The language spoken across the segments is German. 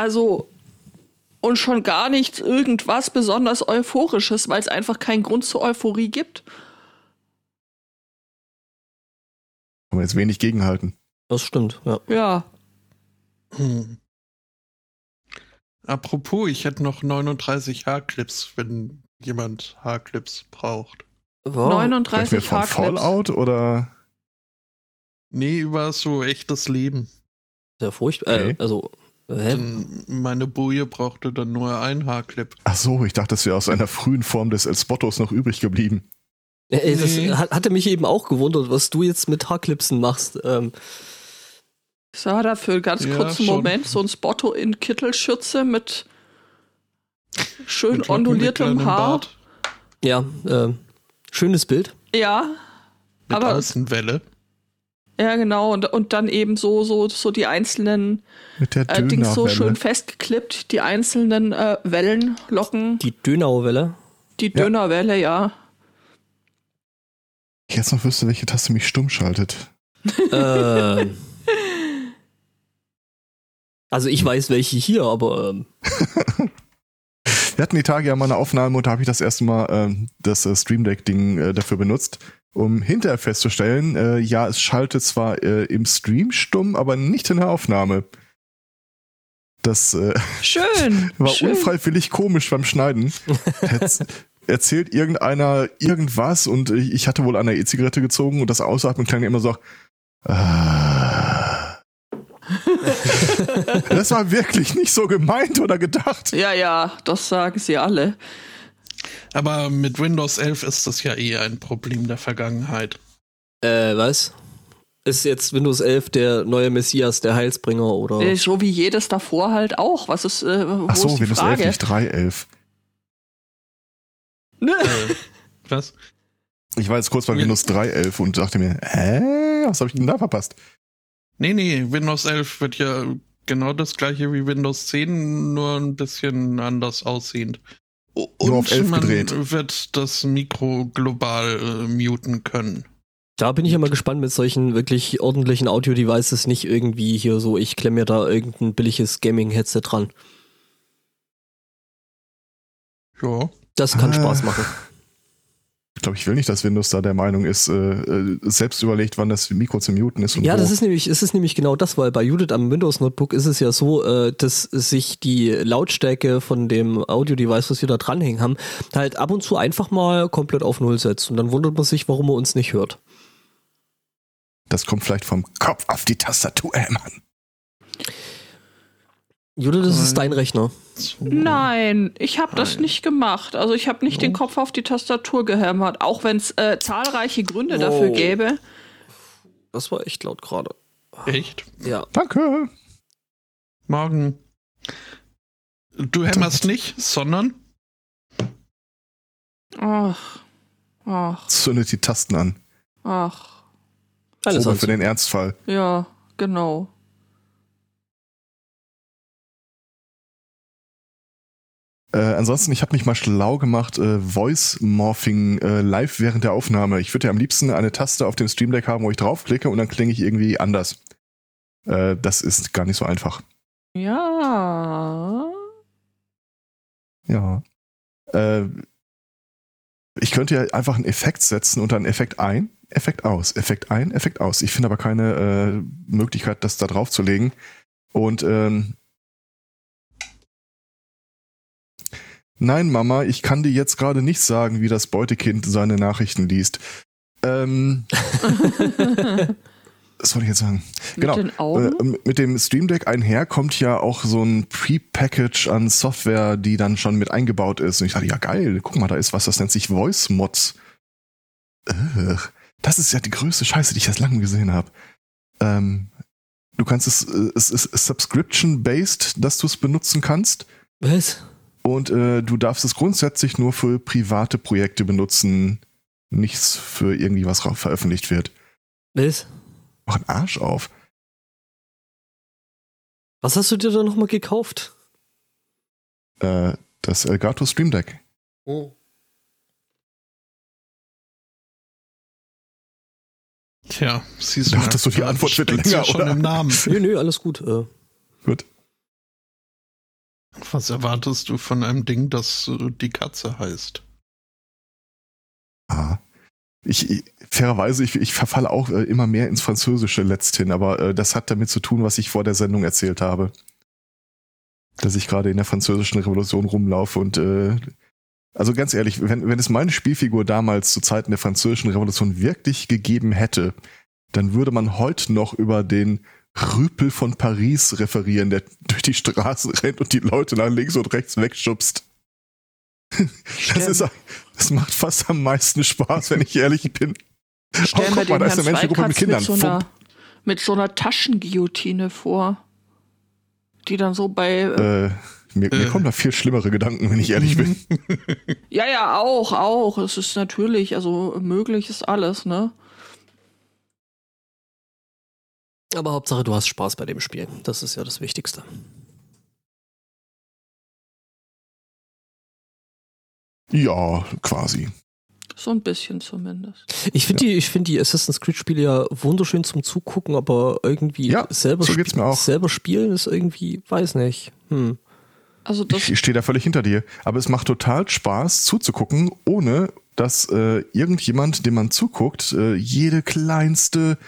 Also, und schon gar nichts irgendwas besonders Euphorisches, weil es einfach keinen Grund zur Euphorie gibt. Kann man jetzt wenig gegenhalten. Das stimmt, ja. Ja. Hm. Apropos, ich hätte noch 39 Haarclips, wenn jemand Haarclips braucht. Wow. 39 Sprechen wir von Haarclips. Fallout oder? Nee, über so echtes Leben. Sehr furchtbar. Äh, Okay. also, hä? Denn meine Boje brauchte dann nur ein Haarclip. Ach so, ich dachte, das wäre aus einer frühen Form des El Spottos noch übrig geblieben. Ey, das Nee. hat, hatte mich eben auch gewundert, was du jetzt mit Haarclipsen machst. Ähm, Ich sah da für einen ganz Ja, kurzen schon. Moment so ein Spotto in Kittelschürze mit schön Mit onduliertem Haar. Bart, ja, ähm, schönes Bild. Ja, Mit Aber- Außenwelle. Ja, genau. Und, und dann eben so, so, so die einzelnen äh, Dings so schön festgeklippt, die einzelnen äh, Wellen, Locken, Die Dönauwelle. die Ja. Dönerwelle, ja. Ich jetzt noch wüsste, welche Taste mich stumm schaltet. ähm, also ich weiß welche hier, aber ähm, Wir hatten die Tage ja mal eine Aufnahme und da habe ich das erste Mal ähm, das äh, Stream Deck-Ding äh, dafür benutzt, um hinterher festzustellen, äh, ja, es schaltet zwar äh, im Stream stumm, aber nicht in der Aufnahme. Das äh, Schön. war schön. unfreiwillig komisch beim Schneiden. Erz erzählt irgendeiner irgendwas und ich ich hatte wohl an der E-Zigarette gezogen und das Ausatmen klang immer so. Ah. das war wirklich nicht so gemeint oder gedacht. Ja, ja, das sagen sie alle. Aber mit Windows 11 ist das ja eh ein Problem der Vergangenheit. äh, was? Ist jetzt Windows 11 der neue Messias, der Heilsbringer oder? Äh, So wie jedes davor halt auch. Was ist, äh, wo Ach so, ist die Windows 11, Frage? nicht 3.11. Ne? Äh, was? Ich war jetzt kurz bei. Windows 3.11 und dachte mir, hä, was habe ich denn da verpasst? Nee, nee, Windows 11 wird ja genau das gleiche wie Windows 10, nur ein bisschen anders aussehend. O- Nur auf 11 man gedreht. wird das Mikro global äh, muten können. Da bin ich ja mal gespannt mit solchen wirklich ordentlichen Audio-Devices, nicht irgendwie hier so, ich klemme mir da irgendein billiges Gaming-Headset dran. Ja. Das kann Ah. Spaß machen. Ich glaube, ich will nicht, dass Windows da der Meinung ist, äh, äh, selbst überlegt, wann das Mikro zu muten ist und Ja, wo. das ist nämlich, es ist nämlich genau das, weil bei Judith am Windows Notebook ist es ja so, äh, dass sich die Lautstärke von dem Audio-Device, was wir da dranhängen haben, halt ab und zu einfach mal komplett auf Null setzt. Und dann wundert man sich, warum er uns nicht hört. das kommt vielleicht vom Kopf auf die Tastatur hämmern. Judith, das ist dein Rechner. Nein, ich habe das nicht gemacht. Also ich habe nicht den Oh. Kopf auf die Tastatur gehämmert, auch wenn es äh, zahlreiche Gründe Wow. dafür gäbe. Das war echt laut gerade. Echt? Ja. Danke. Morgen. Du hämmerst nicht, sondern Ach, ach, Zündet die Tasten an. ach. Alles für den Ernstfall. Ja, genau. Äh, ansonsten, ich habe mich mal schlau gemacht, äh, Voice Morphing äh, live während der Aufnahme. Ich würde ja am liebsten eine Taste auf dem Stream Deck haben, wo ich draufklicke und dann klinge ich irgendwie anders. Äh, das ist gar nicht so einfach. Ja. Ja. Äh, ich könnte ja einfach einen Effekt setzen und dann Effekt ein, Effekt aus, Effekt ein, Effekt aus. Ich finde aber keine äh, Möglichkeit, das da drauf zu legen. Und ähm, Nein, Mama, ich kann dir jetzt gerade nicht sagen, wie das Beutekind seine Nachrichten liest. Ähm, was wollte ich jetzt sagen? Mit Genau. den Augen? Äh, mit dem Stream Deck einher kommt ja auch so ein Pre-Package an Software, die dann schon mit eingebaut ist. Und ich dachte, ja geil, guck mal, da ist was, das nennt sich Voice Mods. Äh, das ist ja die größte Scheiße, die ich seit langem gesehen habe. Ähm, du kannst es, äh, es ist Subscription-based, dass du es benutzen kannst. Was? Und äh, du darfst es grundsätzlich nur für private Projekte benutzen, nichts für irgendwie was veröffentlicht wird. Was? Mach einen Arsch auf. Was hast du dir da nochmal gekauft? Äh, das Elgato Stream Deck. Oh. Tja, siehst du. Dachtest du, die da Antwort wird länger, ja schon oder? im Namen. Nö, nö, alles gut. Äh, Gut. Was erwartest du von einem Ding, das äh, die Katze heißt? Ah. Ich, ich, fairerweise, ich, ich verfalle auch äh, immer mehr ins Französische letzthin, aber äh, das hat damit zu tun, was ich vor der Sendung erzählt habe. Dass ich gerade in der französischen Revolution rumlaufe und äh, also ganz ehrlich, wenn, wenn es meine Spielfigur damals zu Zeiten der französischen Revolution wirklich gegeben hätte, dann würde man heute noch über den Rüpel von Paris referieren, der durch die Straßen rennt und die Leute nach links und rechts wegschubst. Das, ist, das macht fast am meisten Spaß, wenn ich ehrlich bin. Stell Oh, guck mal, da ist eine Menschengruppe mit Kindern. mit so, einer, mit so einer Taschenguillotine vor. Die dann so bei. Äh, Äh, mir, mir Äh. kommen da viel schlimmere Gedanken, wenn ich ehrlich bin. ja, ja, auch, auch. Es ist natürlich, also möglich ist alles, ne? Aber Hauptsache, du hast Spaß bei dem Spiel. Das ist ja das Wichtigste. Ja, quasi. So ein bisschen zumindest. Ich finde die, ich finde die Assassin's Creed Spiele ja wunderschön zum Zugucken, aber irgendwie Ja, selber, so geht's mir auch. selber spielen ist irgendwie, weiß nicht. Hm. Also das, Ich stehe da völlig hinter dir. Aber es macht total Spaß zuzugucken, ohne dass äh, irgendjemand, dem man zuguckt, äh, jede kleinste,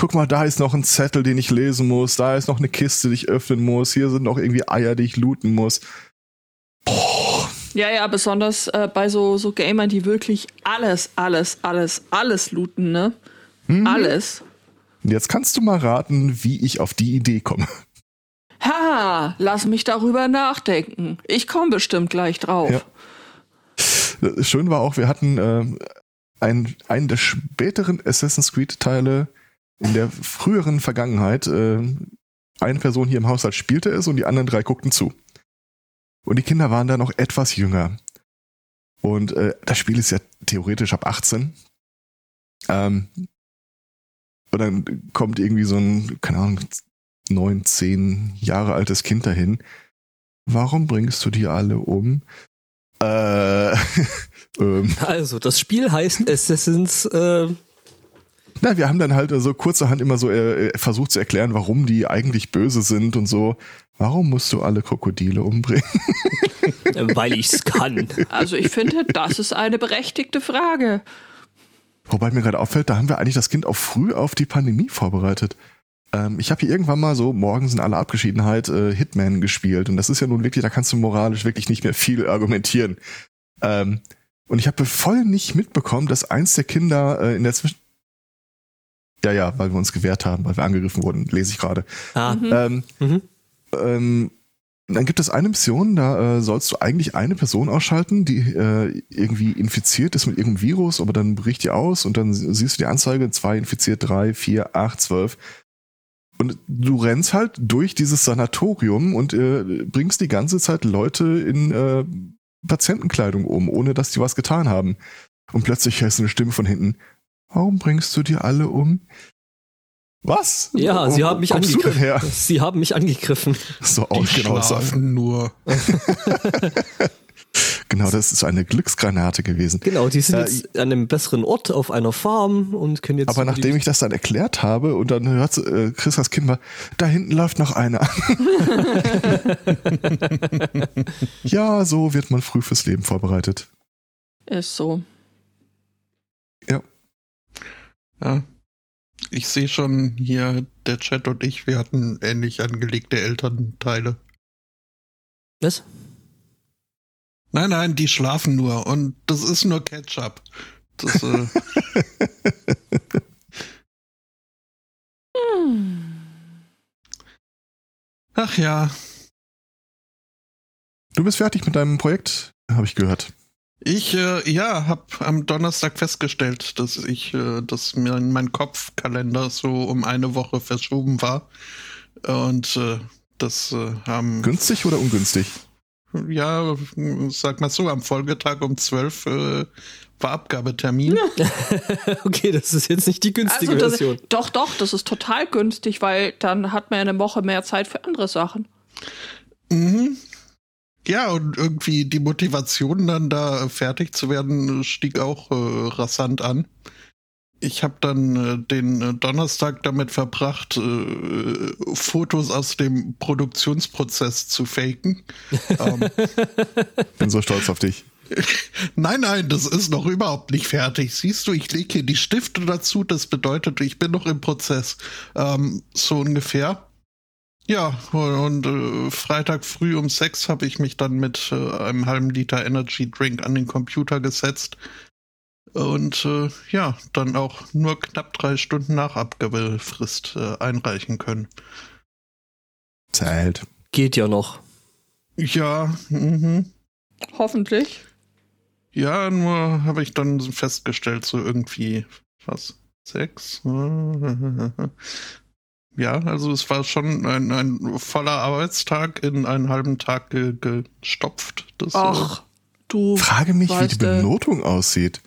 guck mal, da ist noch ein Zettel, den ich lesen muss, da ist noch eine Kiste, die ich öffnen muss, hier sind noch irgendwie Eier, die ich looten muss. Boah, ja, ja, besonders äh, bei so, so Gamern, die wirklich alles, alles, alles, alles looten, ne? Mhm. Alles. Jetzt kannst du mal raten, wie ich auf die Idee komme. Ha, lass mich darüber nachdenken. Ich komme bestimmt gleich drauf. Ja. Schön war auch, wir hatten ähm, ein, einen der späteren Assassin's Creed-Teile in der früheren Vergangenheit. Äh, eine Person hier im Haushalt spielte es und die anderen drei guckten zu. Und die Kinder waren da noch etwas jünger. Und äh, das Spiel ist ja theoretisch ab 18. Ähm, und dann kommt irgendwie so ein, keine Ahnung, neun, zehn Jahre altes Kind dahin. Warum bringst du die alle um? Äh, ähm, Also, das Spiel heißt Assassin's, äh, na, wir haben dann halt so kurzerhand immer so äh, versucht zu erklären, warum die eigentlich böse sind und so. Warum musst du alle Krokodile umbringen? weil ich's kann. Also ich finde, das ist eine berechtigte Frage. Wobei mir gerade auffällt, da haben wir eigentlich das Kind auch früh auf die Pandemie vorbereitet. Ähm, ich habe hier irgendwann mal so, morgen sind alle Abgeschiedenheit, äh, Hitman gespielt. Und das ist ja nun wirklich, da kannst du moralisch wirklich nicht mehr viel argumentieren. Ähm, und ich habe voll nicht mitbekommen, dass eins der Kinder äh, in der Zwischen... Ja, ja, weil wir uns gewehrt haben, weil wir angegriffen wurden, lese ich gerade. Ah, Mhm. Ähm, mhm. ähm, dann gibt es eine Mission, da äh, sollst du eigentlich eine Person ausschalten, die äh, irgendwie infiziert ist mit irgendeinem Virus, aber dann bricht die aus und dann sie- siehst du die Anzeige, zwei infiziert, drei, vier, acht, zwölf. Und du rennst halt durch dieses Sanatorium und äh, bringst die ganze Zeit Leute in äh, Patientenkleidung um, ohne dass die was getan haben. Und plötzlich hörst du eine Stimme von hinten. Warum bringst du die alle um? Was? Ja, Wo- sie haben mich angegriffen. Sie haben mich angegriffen. So Die aus, genau, so, schlafen nur. genau, das ist eine Glücksgranate gewesen. Genau, die sind Äh, jetzt an einem besseren Ort auf einer Farm und können jetzt. Aber nachdem ich das dann erklärt habe und dann hört äh, Chris das Kind mal, da hinten läuft noch einer. ja, so wird man früh fürs Leben vorbereitet. Ist so. Ja. Ich sehe schon hier, der Chat und ich, wir hatten ähnlich angelegte Elternteile. Was? Nein, nein, die schlafen nur und das ist nur Ketchup. Das, äh, ach ja, Du bist fertig mit deinem Projekt, habe ich gehört. Ich äh, ja, habe am Donnerstag festgestellt, dass ich, äh, dass mir mein Kopfkalender so um eine Woche verschoben war und äh, das äh, haben Günstig oder ungünstig? ja, sag mal so, am Folgetag um 12 äh, war Abgabetermin. okay, das ist jetzt nicht die günstige Also das, Version. doch, doch, das ist total günstig, weil dann hat man ja eine Woche mehr Zeit für andere Sachen. Mhm. Ja, und irgendwie die Motivation dann da fertig zu werden, stieg auch äh, rasant an. ich habe dann äh, den äh, Donnerstag damit verbracht, äh, Fotos aus dem Produktionsprozess zu faken. ähm, Bin so stolz auf dich. nein, nein, das ist noch überhaupt nicht fertig. Siehst du, ich lege hier die Stifte dazu. Das bedeutet, ich bin noch im Prozess. Ähm, so ungefähr. Ja, und äh, Freitag früh um sechs habe ich mich dann mit äh, einem halben Liter Energy Drink an den Computer gesetzt und äh, ja, dann auch nur knapp drei Stunden nach Abgabefrist äh, einreichen können. Zählt. Geht ja noch. Ja, mhm. Hoffentlich. Ja, nur habe ich dann festgestellt, so irgendwie, was, sechs? Ja, also es war schon ein, ein voller Arbeitstag in einen halben Tag ge gestopft. Das, Ach, du. Frage mich, wie die äh, Benotung aussieht.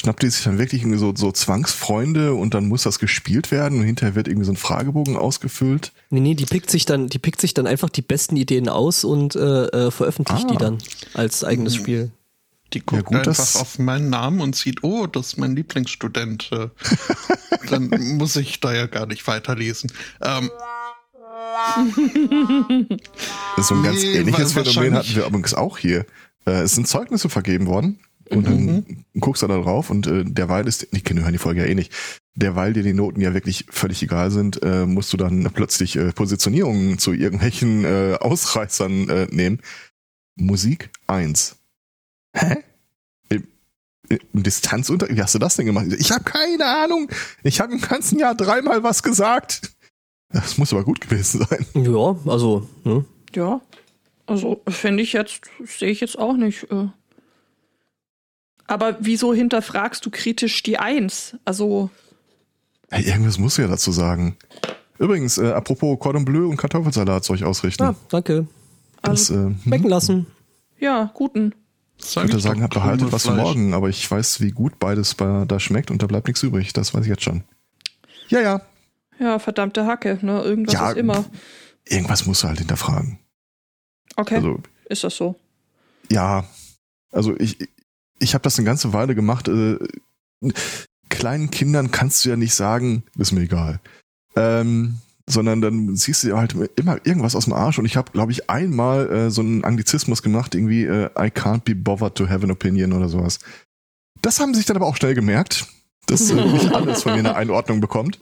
Schnappt die sich dann wirklich irgendwie so, so Zwangsfreunde und dann muss das gespielt werden und hinterher wird irgendwie so ein Fragebogen ausgefüllt? Nee, nee, die pickt sich dann, die pickt sich dann einfach die besten Ideen aus und äh, äh, veröffentlicht Ah. die dann als eigenes Mhm. Spiel. Die guckt gut, einfach auf meinen Namen und sieht, oh, das ist mein Lieblingsstudent. Äh, Dann muss ich da ja gar nicht weiterlesen. Ähm, Das ist so ein ganz Nee, ähnliches Phänomen hatten wir übrigens auch hier. Äh, es sind Zeugnisse vergeben worden und dann guckst du da drauf und äh, derweil ist, ich kenne hören die Folge ja eh nicht, derweil dir die Noten ja wirklich völlig egal sind, äh, musst du dann plötzlich äh, Positionierungen zu irgendwelchen äh, Ausreißern äh, nehmen. Musik 1. Hä? Im, im Distanzunterricht? Wie hast du das denn gemacht? Ich habe keine Ahnung. Ich habe im ganzen Jahr dreimal was gesagt. Das muss aber gut gewesen sein. Ja, also, ne? Ja. Also, finde ich jetzt, sehe ich jetzt auch nicht. Äh. Aber wieso hinterfragst du kritisch die Eins? Also, Hey, irgendwas musst du ja dazu sagen. Übrigens, äh, apropos Cordon Bleu und Kartoffelsalat soll ich ausrichten. Ja, danke. das, also äh, hm, Schmecken lassen. ja, guten. Ich würde sagen, habt behaltet was für morgen, aber ich weiß, wie gut beides bei, da schmeckt und da bleibt nichts übrig. Das weiß ich jetzt schon. Ja, ja. Ja, verdammte Hacke, ne? Irgendwas Ja, ist immer. Irgendwas musst du halt hinterfragen. Okay, Also, ist das so? ja. Also, ich, ich habe das eine ganze Weile gemacht. Äh, kleinen Kindern kannst du ja nicht sagen, ist mir egal. Ähm, sondern dann ziehst du halt immer irgendwas aus dem Arsch. Und ich habe, glaube ich, einmal äh, so einen Anglizismus gemacht, irgendwie äh, I can't be bothered to have an opinion oder sowas. Das haben sie sich dann aber auch schnell gemerkt, dass äh, nicht alles von mir eine Einordnung bekommt.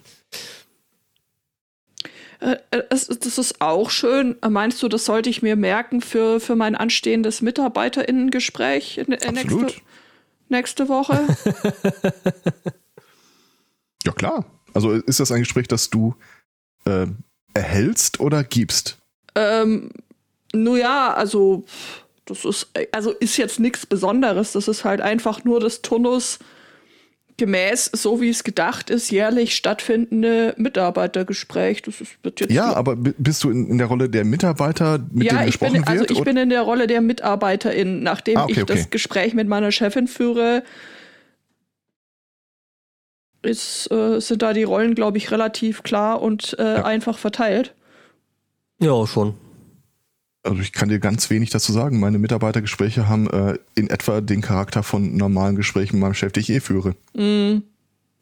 Äh, äh, das ist auch schön. Äh, Meinst du, das sollte ich mir merken für, für mein anstehendes MitarbeiterInnengespräch in, äh, nächste, nächste Woche? Ja, klar. Also ist das ein Gespräch, das du äh, erhältst oder gibst? ähm, nun ja, also das ist, also ist jetzt nichts Besonderes. Das ist halt einfach nur das Turnus gemäß, so wie es gedacht ist, jährlich stattfindende Mitarbeitergespräch. Das ist, wird jetzt Ja, aber bi- bist du in, in der Rolle der Mitarbeiter, mit ja, dem ich gesprochen bin, also wird? ich oder- bin in der Rolle der Mitarbeiterin. Nachdem Ah, okay, ich okay. das Gespräch mit meiner Chefin führe, ist, äh, sind da die Rollen, glaube ich, relativ klar und äh, Ja. einfach verteilt. Ja, schon. also ich kann dir ganz wenig dazu sagen. Meine Mitarbeitergespräche haben äh, in etwa den Charakter von normalen Gesprächen mit meinem Chef, die ich eh führe. Mm,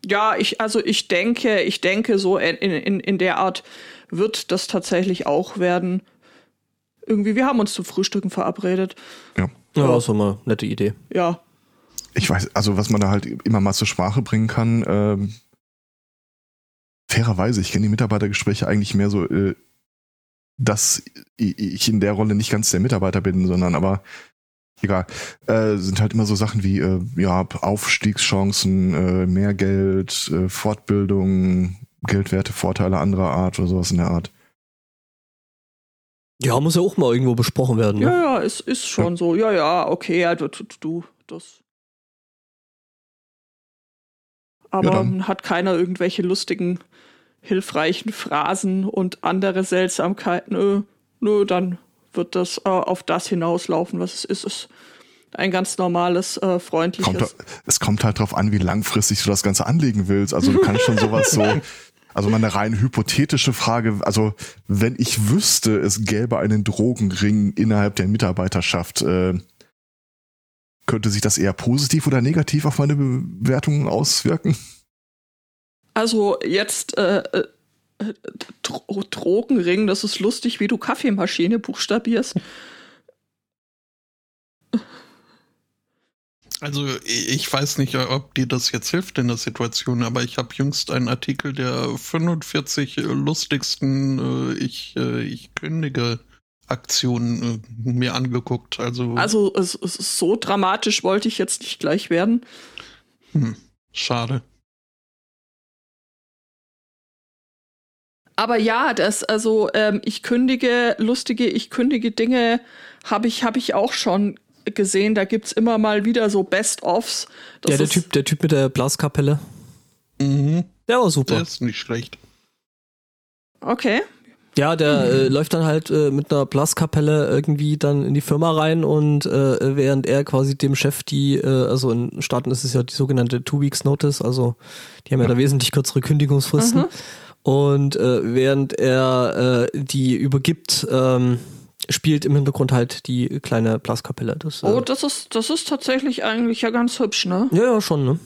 Ja, ich, also ich denke, ich denke, so in, in, in der Art wird das tatsächlich auch werden. Irgendwie, wir haben uns zum Frühstücken verabredet. Ja. Ja, das war mal eine nette Idee. Ja. Ich weiß, also was man da halt immer mal zur Sprache bringen kann, ähm, fairerweise, ich kenne die Mitarbeitergespräche eigentlich mehr so, äh, dass ich in der Rolle nicht ganz der Mitarbeiter bin, sondern aber egal, äh, sind halt immer so Sachen wie äh, ja Aufstiegschancen, äh, mehr Geld, äh, Fortbildung, Geldwerte, Vorteile anderer Art oder sowas in der Art. Ja, muss ja auch mal irgendwo besprochen werden. Ja, Ne? ja, es ist schon so. Ja, ja, okay, ja, du, du, du das. Aber dann. hat keiner irgendwelche lustigen, hilfreichen Phrasen und andere Seltsamkeiten. Nö, nö, dann wird das äh, auf das hinauslaufen, was es ist. Es ist ein ganz normales, äh, freundliches. Kommt, es kommt halt drauf an, wie langfristig du das Ganze anlegen willst. Also du kannst schon sowas so, also mal eine rein hypothetische Frage, also wenn ich wüsste, es gäbe einen Drogenring innerhalb der Mitarbeiterschaft, äh, könnte sich das eher positiv oder negativ auf meine Bewertungen auswirken? Also jetzt äh, äh, Dro Drogenring, das ist lustig, wie du Kaffeemaschine buchstabierst. Also ich weiß nicht, ob dir das jetzt hilft in der Situation, aber ich habe jüngst einen Artikel der 45 lustigsten äh, ich, äh, ich kündige Aktionen äh, mir angeguckt. Also, also es, es ist so dramatisch wollte ich jetzt nicht gleich werden. Hm, schade. Aber ja, das, also ähm, ich kündige, lustige, ich kündige Dinge habe ich, hab ich auch schon gesehen. Da gibt es immer mal wieder so Best-ofs. Ja, der Typ, der Typ mit der Blaskapelle. Mhm. Der war super. Der ist nicht schlecht. Okay. Ja, der mhm. äh, läuft dann halt äh, mit einer Blaskapelle irgendwie dann in die Firma rein und äh, während er quasi dem Chef die, äh, also in Staaten ist es ja die sogenannte Two Weeks Notice, also die haben ja, ja da wesentlich kürzere Kündigungsfristen. Mhm. Und äh, während er äh, die übergibt, ähm, spielt im Hintergrund halt die kleine Blaskapelle. Das, äh, oh, das ist, das ist tatsächlich eigentlich ja ganz hübsch, ne? Ja, ja, schon, ne?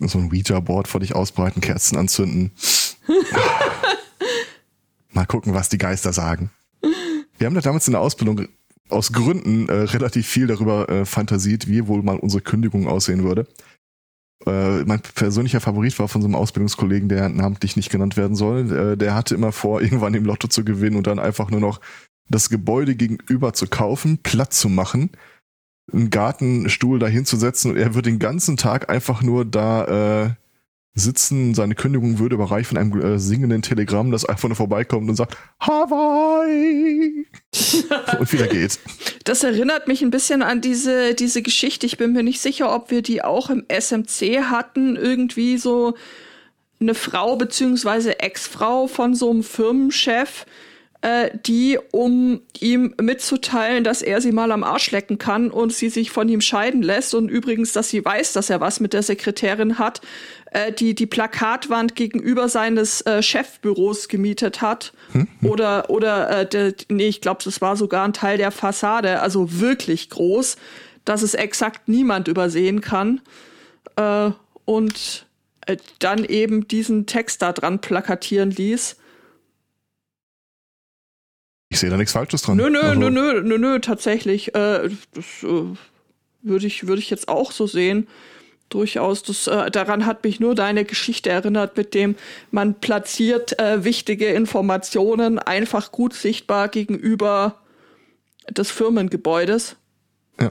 So ein Ouija-Board vor dich ausbreiten, Kerzen anzünden. Mal gucken, was die Geister sagen. Wir haben da damals in der Ausbildung aus Gründen äh, relativ viel darüber äh, fantasiert, wie wohl mal unsere Kündigung aussehen würde. Äh, mein persönlicher Favorit war von so einem Ausbildungskollegen, der namentlich nicht genannt werden soll. Äh, der hatte immer vor, irgendwann im Lotto zu gewinnen und dann einfach nur noch das Gebäude gegenüber zu kaufen, Platz zu machen, einen Gartenstuhl dahin zu setzen und er wird den ganzen Tag einfach nur da äh, sitzen. Seine Kündigung würde überreicht von einem äh, singenden Telegramm, das einfach nur vorbeikommt und sagt Hawaii und wieder geht. Das erinnert mich ein bisschen an diese, diese Geschichte. Ich bin mir nicht sicher, ob wir die auch im SMC hatten. Irgendwie so eine Frau beziehungsweise Ex-Frau von so einem Firmenchef, äh, die, um ihm mitzuteilen, dass er sie mal am Arsch lecken kann und sie sich von ihm scheiden lässt und übrigens, dass sie weiß, dass er was mit der Sekretärin hat, äh, die die Plakatwand gegenüber seines äh, Chefbüros gemietet hat. Hm? Oder, oder äh, der, nee, ich glaube, das war sogar ein Teil der Fassade, also wirklich groß, dass es exakt niemand übersehen kann. Äh, und äh, dann eben diesen Text da dran plakatieren ließ. Ich sehe da nichts Falsches dran. Nö, nö, also. nö, nö, nö, nö, tatsächlich. Äh, das äh, würde ich, würd ich jetzt auch so sehen. Durchaus. Das, äh, daran hat mich nur deine Geschichte erinnert, mit dem man platziert äh, wichtige Informationen einfach gut sichtbar gegenüber des Firmengebäudes. Ja.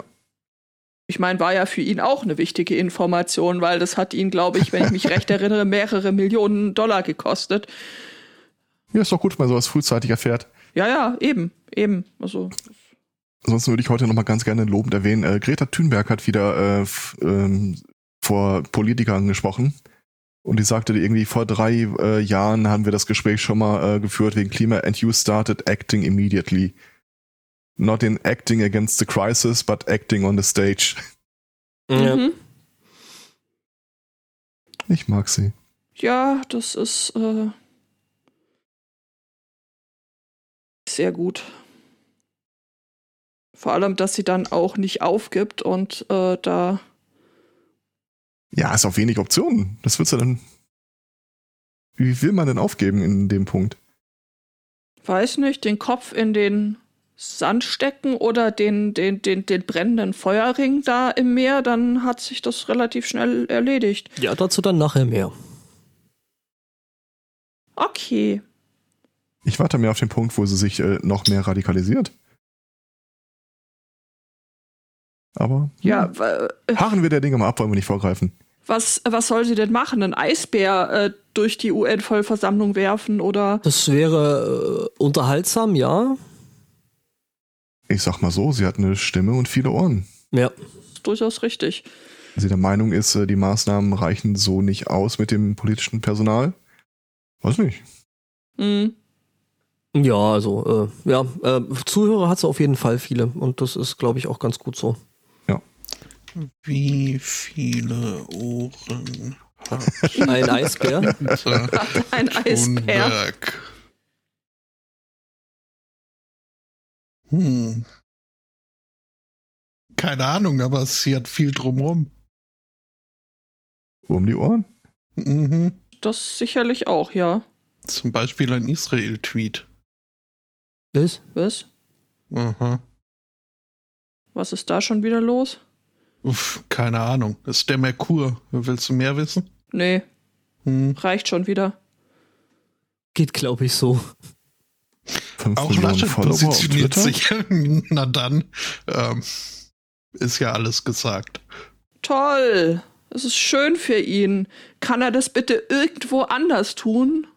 Ich meine, war ja für ihn auch eine wichtige Information, weil das hat ihn, glaube ich, wenn ich mich recht erinnere, mehrere Millionen Dollar gekostet. Ja, ist doch gut, wenn man sowas frühzeitig erfährt. Ja, ja, eben, eben. Also. Ansonsten würde ich heute noch mal ganz gerne lobend erwähnen, äh, Greta Thunberg hat wieder äh, ähm, vor Politikern gesprochen. Und die sagte irgendwie, vor drei äh, Jahren haben wir das Gespräch schon mal äh, geführt wegen Klima and you started acting immediately. Not in acting against the crisis, but acting on the stage. Ja. Mhm. Ich mag sie. Ja, das ist äh, sehr gut. Vor allem, dass sie dann auch nicht aufgibt und äh, da. Ja, ist auch wenig Optionen. Das wird's ja dann. Wie will man denn aufgeben in dem Punkt? Weiß nicht, den Kopf in den Sand stecken oder den, den, den, den brennenden Feuerring da im Meer, dann hat sich das relativ schnell erledigt. Ja, dazu dann nachher mehr. Okay. Ich warte mehr auf den Punkt, wo sie sich äh, noch mehr radikalisiert. Aber ja, äh, harren wir der Dinge mal ab, wollen wir nicht vorgreifen. Was, was soll sie denn machen? Ein Eisbär äh, durch die UN-Vollversammlung werfen oder? Das wäre äh, unterhaltsam, ja. Ich sag mal so, sie hat eine Stimme und viele Ohren. Ja. durchaus richtig. Wenn sie der Meinung ist, äh, die Maßnahmen reichen so nicht aus mit dem politischen Personal. Weiß nicht. Mhm. Ja, also, äh, ja, äh, Zuhörer hat sie auf jeden Fall viele und das ist, glaube ich, auch ganz gut so. Wie viele Ohren hat ein Eisbär? ein Eisbär. Hm. Keine Ahnung, aber sie hat viel drumrum. Um die Ohren? Mhm. Das sicherlich auch, ja. Zum Beispiel ein Israel-Tweet. Was? Was? Aha. Was ist da schon wieder los? Uff, keine Ahnung. Das ist der Merkur. Willst du mehr wissen? Nee, Hm. reicht schon wieder. Geht, glaube ich, so. 5 Auch Laschet positioniert sich. Na dann. Ähm, ist ja alles gesagt. Toll. Das ist schön für ihn. Kann er das bitte irgendwo anders tun?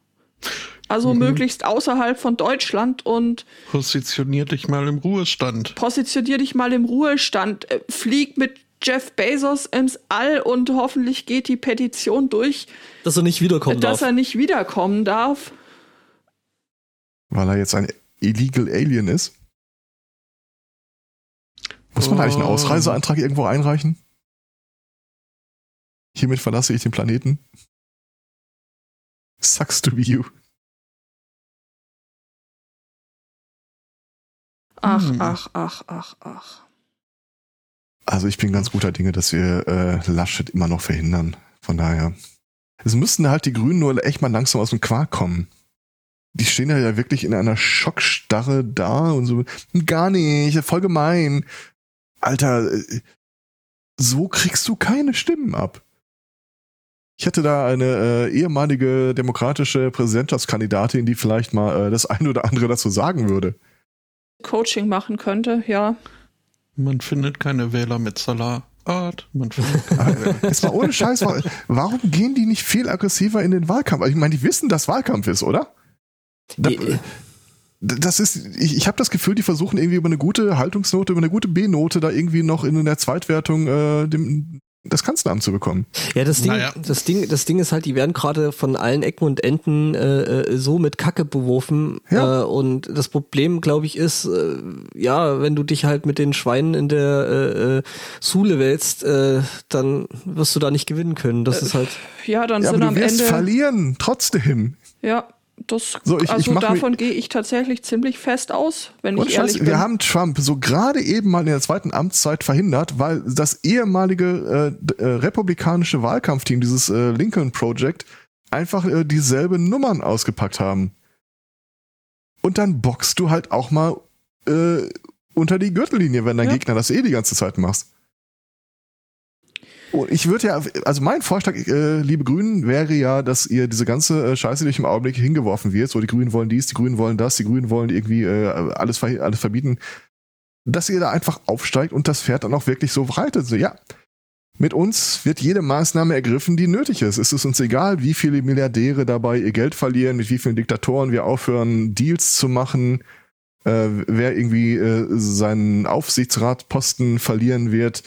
Also Mhm. möglichst außerhalb von Deutschland und Positionier dich mal im Ruhestand. positionier dich mal im Ruhestand. Äh, Flieg mit Jeff Bezos ins All und hoffentlich geht die Petition durch, Dass er nicht wiederkommen dass darf. er nicht wiederkommen darf. Weil er jetzt ein Illegal Alien ist. Muss man eigentlich einen Oh. Ausreiseantrag irgendwo einreichen? Hiermit verlasse ich den Planeten. Sucks to be you. Ach, Hm. ach, ach, ach, ach. Also ich bin ganz guter Dinge, dass wir äh, Laschet immer noch verhindern. Von daher. Es müssten halt die Grünen nur echt mal langsam aus dem Quark kommen. Die stehen ja, wirklich in einer Schockstarre da und so, gar nicht, voll gemein. Alter, äh, so kriegst du keine Stimmen ab. Ich hätte da eine äh, ehemalige demokratische Präsidentschaftskandidatin, die vielleicht mal äh, das eine oder andere dazu sagen würde. Coaching machen könnte, ja. Man findet keine Wähler mit Salat. Man findet keine Wähler. Jetzt mal ohne Scheiß, wa- warum gehen die nicht viel aggressiver in den Wahlkampf? Also Ich meine, die wissen, dass Wahlkampf ist, oder? Da, Äh, das ist, ich, ich habe das Gefühl, die versuchen irgendwie über eine gute Haltungsnote, über eine gute B-Note da irgendwie noch in der Zweitwertung äh, dem, das Kanzleramt zu bekommen. Ja, das Ding, Naja. das Ding, das Ding ist halt, die werden gerade von allen Ecken und Enden äh, äh, so mit Kacke beworfen. Ja. Äh, und das Problem, glaube ich, ist, äh, ja, wenn du dich halt mit den Schweinen in der äh, äh, Sule wälzt, äh, dann wirst du da nicht gewinnen können. Das ist halt. Ja, dann Ja, aber sind du am wirst Ende. verlieren, trotzdem. Ja, das, So, ich- ich also mir- davon gehe ich tatsächlich ziemlich fest aus, wenn ich ehrlich Scheiß, bin. wir haben Trump so gerade eben mal in der zweiten Amtszeit verhindert, weil das ehemalige äh, äh, republikanische Wahlkampfteam, dieses äh, Lincoln Project, einfach äh, dieselben Nummern ausgepackt haben. Und dann boxst du halt auch mal äh, unter die Gürtellinie, wenn dein Ja. Gegner das eh die ganze Zeit machst. Und ich würde ja, also mein Vorschlag, äh, liebe Grünen, wäre ja, dass ihr diese ganze äh, Scheiße, die euch im Augenblick hingeworfen wird, so die Grünen wollen dies, die Grünen wollen das, die Grünen wollen irgendwie äh, alles, alles verbieten, dass ihr da einfach aufsteigt und das Pferd dann auch wirklich so reitet. So, ja, mit uns wird jede Maßnahme ergriffen, die nötig ist. Es ist uns egal, wie viele Milliardäre dabei ihr Geld verlieren, mit wie vielen Diktatoren wir aufhören, Deals zu machen, äh, wer irgendwie äh, seinen Aufsichtsratposten verlieren wird.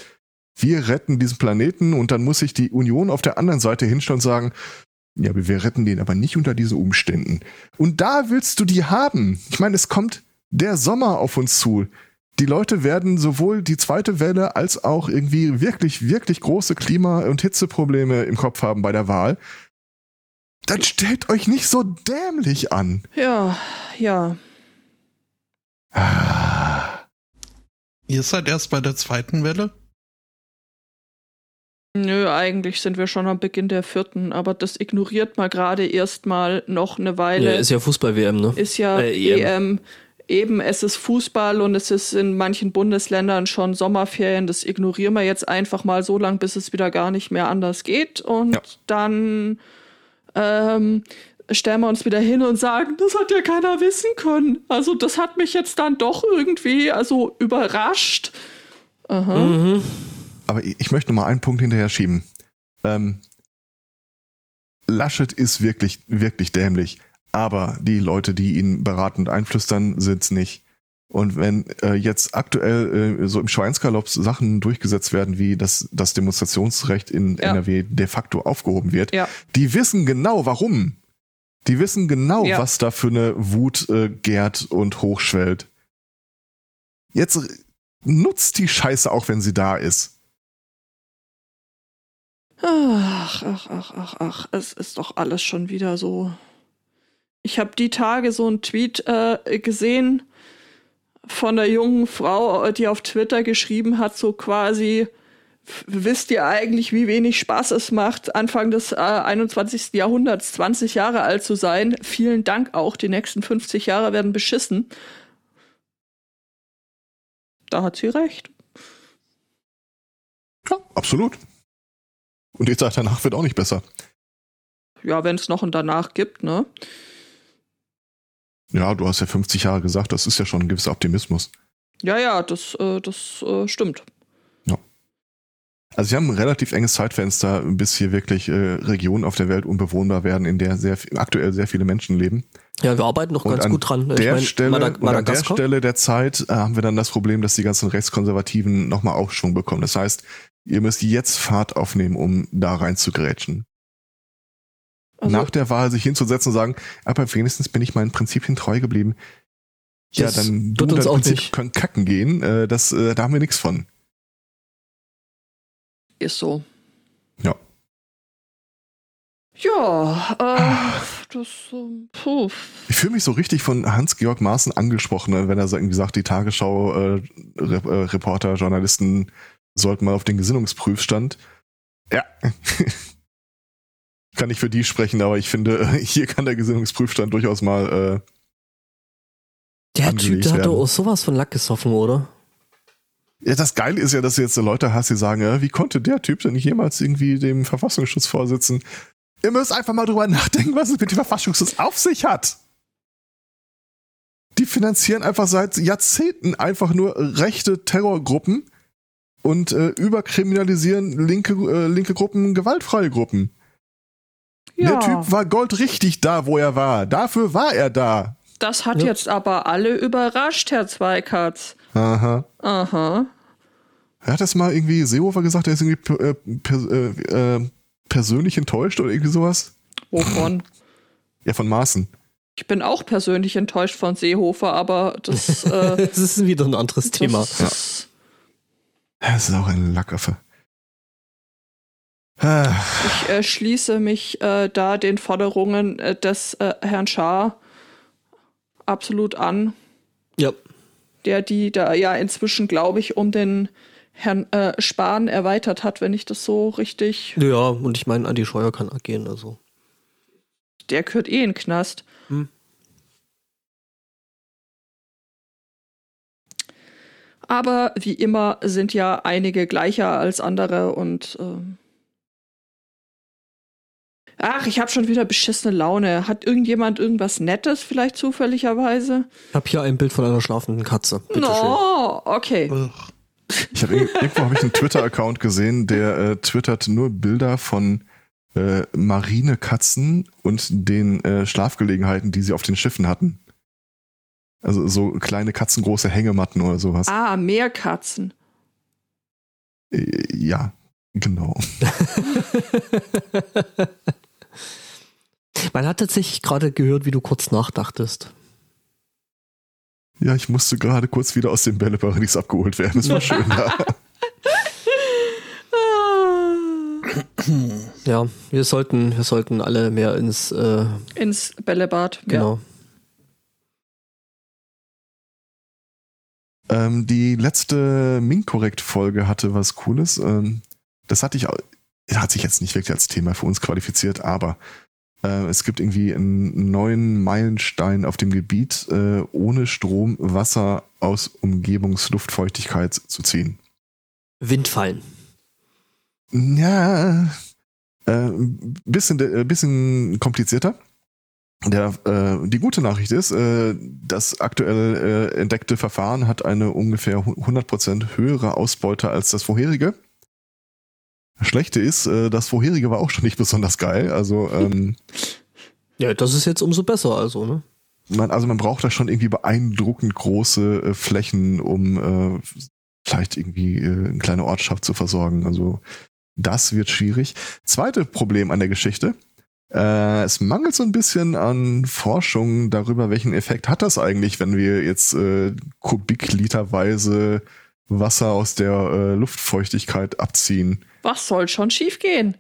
Wir retten diesen Planeten und dann muss sich die Union auf der anderen Seite hinstellen und sagen, ja, wir retten den aber nicht unter diesen Umständen. Und da willst du die haben. Ich meine, es kommt der Sommer auf uns zu. Die Leute werden sowohl die zweite Welle als auch irgendwie wirklich, wirklich große Klima- und Hitzeprobleme im Kopf haben bei der Wahl. Dann stellt euch nicht so dämlich an. ja, ja. Ah. Ihr seid erst bei der zweiten Welle? Nö, eigentlich sind wir schon am Beginn der vierten, aber das ignoriert mal gerade erstmal noch eine Weile. Ja, ist ja Fußball-WM, ne? ist ja Äh, EM. EM. Eben, es ist Fußball und es ist in manchen Bundesländern schon Sommerferien. Das ignorieren wir jetzt einfach mal so lang, bis es wieder gar nicht mehr anders geht. Und Ja. dann ähm, stellen wir uns wieder hin und sagen, das hat ja keiner wissen können. Also das hat mich jetzt dann doch irgendwie also überrascht. Aha. Mhm. Aber ich möchte noch mal einen Punkt hinterher schieben. Ähm, Laschet ist wirklich, wirklich dämlich. Aber die Leute, die ihn beraten und einflüstern, sind's nicht. Und wenn äh, jetzt aktuell äh, so im Schweinsgalopp Sachen durchgesetzt werden, wie das, das Demonstrationsrecht in Ja. NRW de facto aufgehoben wird, Ja. die wissen genau warum. Die wissen genau, Ja. was da für eine Wut äh, gärt und hochschwellt. Jetzt nutzt die Scheiße auch, wenn sie da ist. Ach, ach, ach, ach, ach, es ist doch alles schon wieder so. Ich habe die Tage so einen Tweet äh, gesehen von der jungen Frau, die auf Twitter geschrieben hat, so quasi, wisst ihr eigentlich, wie wenig Spaß es macht, Anfang des äh, 21. Jahrhunderts 20 Jahre alt zu sein? Vielen Dank auch. Die nächsten 50 Jahre werden beschissen. Da hat sie recht. Ja, absolut. Und die Zeit danach wird auch nicht besser. Ja, wenn es noch ein danach gibt, ne? Ja, du hast ja 50 Jahre gesagt, das ist ja schon ein gewisser Optimismus. Ja, ja, das, äh, das äh, stimmt. Ja. Also wir haben ein relativ enges Zeitfenster, bis hier wirklich äh, Regionen auf der Welt unbewohnbar werden, in der sehr aktuell sehr viele Menschen leben. Ja, wir arbeiten noch Und ganz an gut dran. Der mein, Stelle, Madag und an der? Stelle der Zeit äh, haben wir dann das Problem, dass die ganzen Rechtskonservativen nochmal Aufschwung bekommen. Das heißt, ihr müsst jetzt Fahrt aufnehmen, um da rein zu grätschen. Also, Nach der Wahl sich hinzusetzen und sagen, aber wenigstens bin ich meinen Prinzipien treu geblieben. Ja, dann du dein Prinzip nicht. können kacken gehen. Äh, das, äh, da haben wir nichts von. ist so. Ja. Ja, äh, das, ähm, puh. Ich fühle mich so richtig von Hans-Georg Maaßen angesprochen, ne, wenn er so irgendwie sagt, die Tagesschau, äh, Re äh, Reporter, Journalisten sollten mal auf den Gesinnungsprüfstand. Ja. kann nicht für die sprechen, aber ich finde, hier kann der Gesinnungsprüfstand durchaus mal, äh, Der Typ, der hat doch auch sowas von Lack gesoffen, oder? ja, das Geile ist ja, dass du jetzt so Leute hast, die sagen, äh, wie konnte der Typ denn jemals irgendwie dem Verfassungsschutz vorsitzen? Ihr müsst einfach mal drüber nachdenken, was es mit dem Verfassungsschutz auf sich hat. Die finanzieren einfach seit Jahrzehnten einfach nur rechte Terrorgruppen und äh, überkriminalisieren linke, äh, linke Gruppen, gewaltfreie Gruppen. Ja, Der Typ war goldrichtig da, wo er war. Dafür war er da. das hat Ja. jetzt aber alle überrascht, Herr Zweikatz. Aha. Aha. Er hat das mal irgendwie Seehofer gesagt, er ist irgendwie per, äh, per, äh, äh, persönlich enttäuscht oder irgendwie sowas? Wovon? Ja, von Maaßen. Ich bin auch persönlich enttäuscht von Seehofer, aber das, äh, Das ist wieder ein anderes Thema. das Das ist auch ein Lackaffe. Ah, Ich äh, schließe mich äh, da den Forderungen äh, des äh, Herrn Schaar absolut an, Ja. der die da ja inzwischen, glaube ich, um den Herrn äh, Spahn erweitert hat, wenn ich das so richtig. Ja, und ich meine, Andi Scheuer kann agieren, also. Der gehört eh in den Knast. Hm. Aber wie immer sind ja einige gleicher als andere und ähm Ach, ich habe schon wieder beschissene Laune. Hat irgendjemand irgendwas Nettes vielleicht zufälligerweise? Ich habe hier ein Bild von einer schlafenden Katze. Bitte schön. no, okay. Ugh. ich habe irgendwo habe ich einen Twitter-Account gesehen, der äh, twittert nur Bilder von äh, Marinekatzen und den äh, Schlafgelegenheiten, die sie auf den Schiffen hatten. Also so kleine katzengroße Hängematten oder sowas. Ah, Meerkatzen. Äh, ja, genau. Man hat tatsächlich gerade gehört, wie du kurz nachdachtest. Ja, ich musste gerade kurz wieder aus dem Bälleparadies abgeholt werden. Es war schön da. Ja, wir sollten, wir sollten alle mehr ins, äh, Ins Bällebad. genau. Ähm, die letzte Ming-Korrekt-Folge hatte was Cooles. Ähm, das hatte ich auch, hat sich jetzt nicht wirklich als Thema für uns qualifiziert, aber äh, es gibt irgendwie einen neuen Meilenstein auf dem Gebiet, äh, ohne Strom Wasser aus Umgebungsluftfeuchtigkeit zu ziehen. Windfallen. Ja, äh, bisschen, äh, bisschen komplizierter. Der, äh, die gute Nachricht ist, äh, das aktuell äh, entdeckte Verfahren hat eine ungefähr 100% höhere Ausbeute als das vorherige. Das Schlechte ist, äh, das vorherige war auch schon nicht besonders geil. Also, ähm, Ja, das ist jetzt umso besser, also, ne? man, also man braucht da schon irgendwie beeindruckend große äh, Flächen, um äh, vielleicht irgendwie äh, eine kleine Ortschaft zu versorgen. Also das wird schwierig. Zweite Problem an der Geschichte. Äh, es mangelt so ein bisschen an Forschung darüber, welchen Effekt hat das eigentlich, wenn wir jetzt äh, kubikliterweise Wasser aus der äh, Luftfeuchtigkeit abziehen. Was soll schon schiefgehen?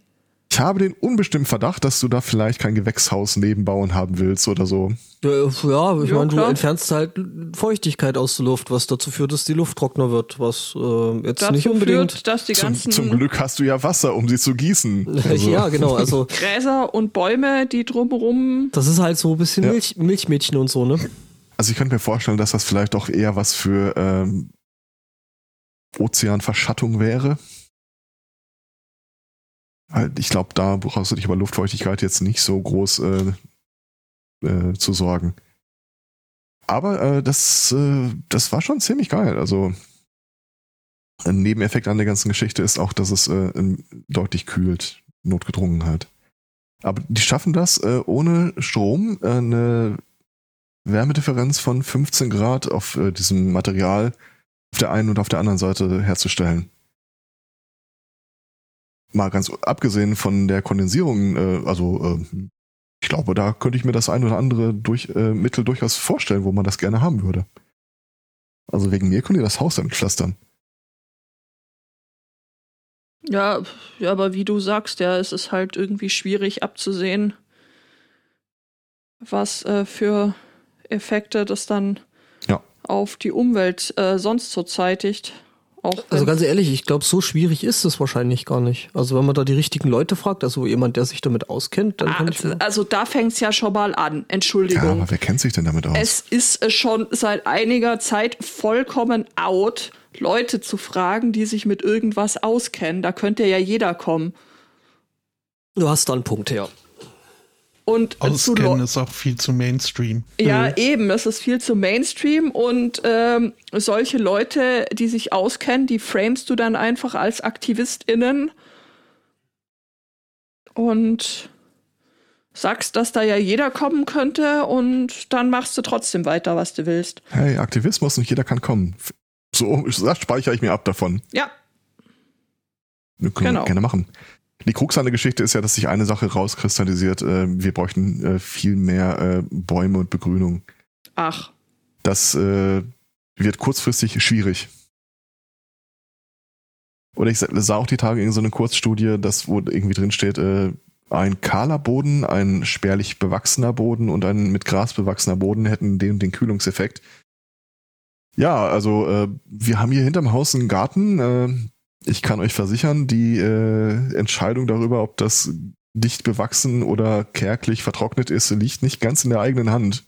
Ich habe den unbestimmten Verdacht, dass du da vielleicht kein Gewächshaus nebenbauen haben willst oder so. Ja, ja ich Ja, meine, du entfernst halt Feuchtigkeit aus der Luft, was dazu führt, dass die Luft trockener wird, was äh, jetzt Dazu nicht unbedingt. führt, dass die Zum, ganzen zum Glück hast du ja Wasser, um sie zu gießen. Also, ja, genau. Also Gräser und Bäume, die drumherum. das ist halt so ein bisschen Ja. Milch, Milchmädchen und so, ne? Also ich könnte mir vorstellen, dass das vielleicht doch eher was für ähm, Ozeanverschattung wäre. Weil ich glaube, da brauchst du dich über Luftfeuchtigkeit jetzt nicht so groß äh, äh, zu sorgen. Aber äh, das, äh, das war schon ziemlich geil. Also ein Nebeneffekt an der ganzen Geschichte ist auch, dass es äh, deutlich kühlt, notgedrungen halt. Aber die schaffen das äh, ohne Strom, eine Wärmedifferenz von 15 Grad auf diesem Material auf der einen und auf der anderen Seite herzustellen. Mal ganz abgesehen von der Kondensierung, äh, also äh, ich glaube, da könnte ich mir das ein oder andere durch, äh, Mittel durchaus vorstellen, wo man das gerne haben würde. Also wegen mir könnt ihr das Haus damit pflastern. Ja, ja, aber wie du sagst, ja, es ist halt irgendwie schwierig abzusehen, was äh, für Effekte das dann Ja. auf die Umwelt äh, sonst so zeitigt. Auch Also ganz ehrlich, ich glaube, so schwierig ist es wahrscheinlich gar nicht. Also wenn man da die richtigen Leute fragt, also jemand, der sich damit auskennt, dann kann ich Ah, mir also da fängt es ja schon mal an. Ja, Entschuldigung. aber wer kennt sich denn damit aus? es ist äh, schon seit einiger Zeit vollkommen out, Leute zu fragen, die sich mit irgendwas auskennen. Da könnte ja jeder kommen. Du hast da einen Punkt, ja. Und Auskennen ist auch viel zu Mainstream. Ja, eben, es ist viel zu Mainstream und ähm, solche Leute, die sich auskennen, die framest du dann einfach als AktivistInnen und sagst, dass da ja jeder kommen könnte und dann machst du trotzdem weiter, was du willst. Hey, Aktivismus, nicht jeder kann kommen. So, das speichere ich mir ab davon. Ja, Wir können Genau. gerne machen. Die Krux an der Geschichte ist ja, dass sich eine Sache rauskristallisiert. Äh, wir bräuchten äh, viel mehr äh, Bäume und Begrünung. ach, Das wird kurzfristig schwierig. Oder ich sa- sah auch die Tage in so eine Kurzstudie, das wo irgendwie drin steht, ein kahler Boden, ein spärlich bewachsener Boden und ein mit Gras bewachsener Boden hätten den den Kühlungseffekt. Ja, also äh, wir haben hier hinterm Haus einen Garten. Äh, ich kann euch versichern, die äh, Entscheidung darüber, ob das dicht bewachsen oder kärglich vertrocknet ist, liegt nicht ganz in der eigenen Hand.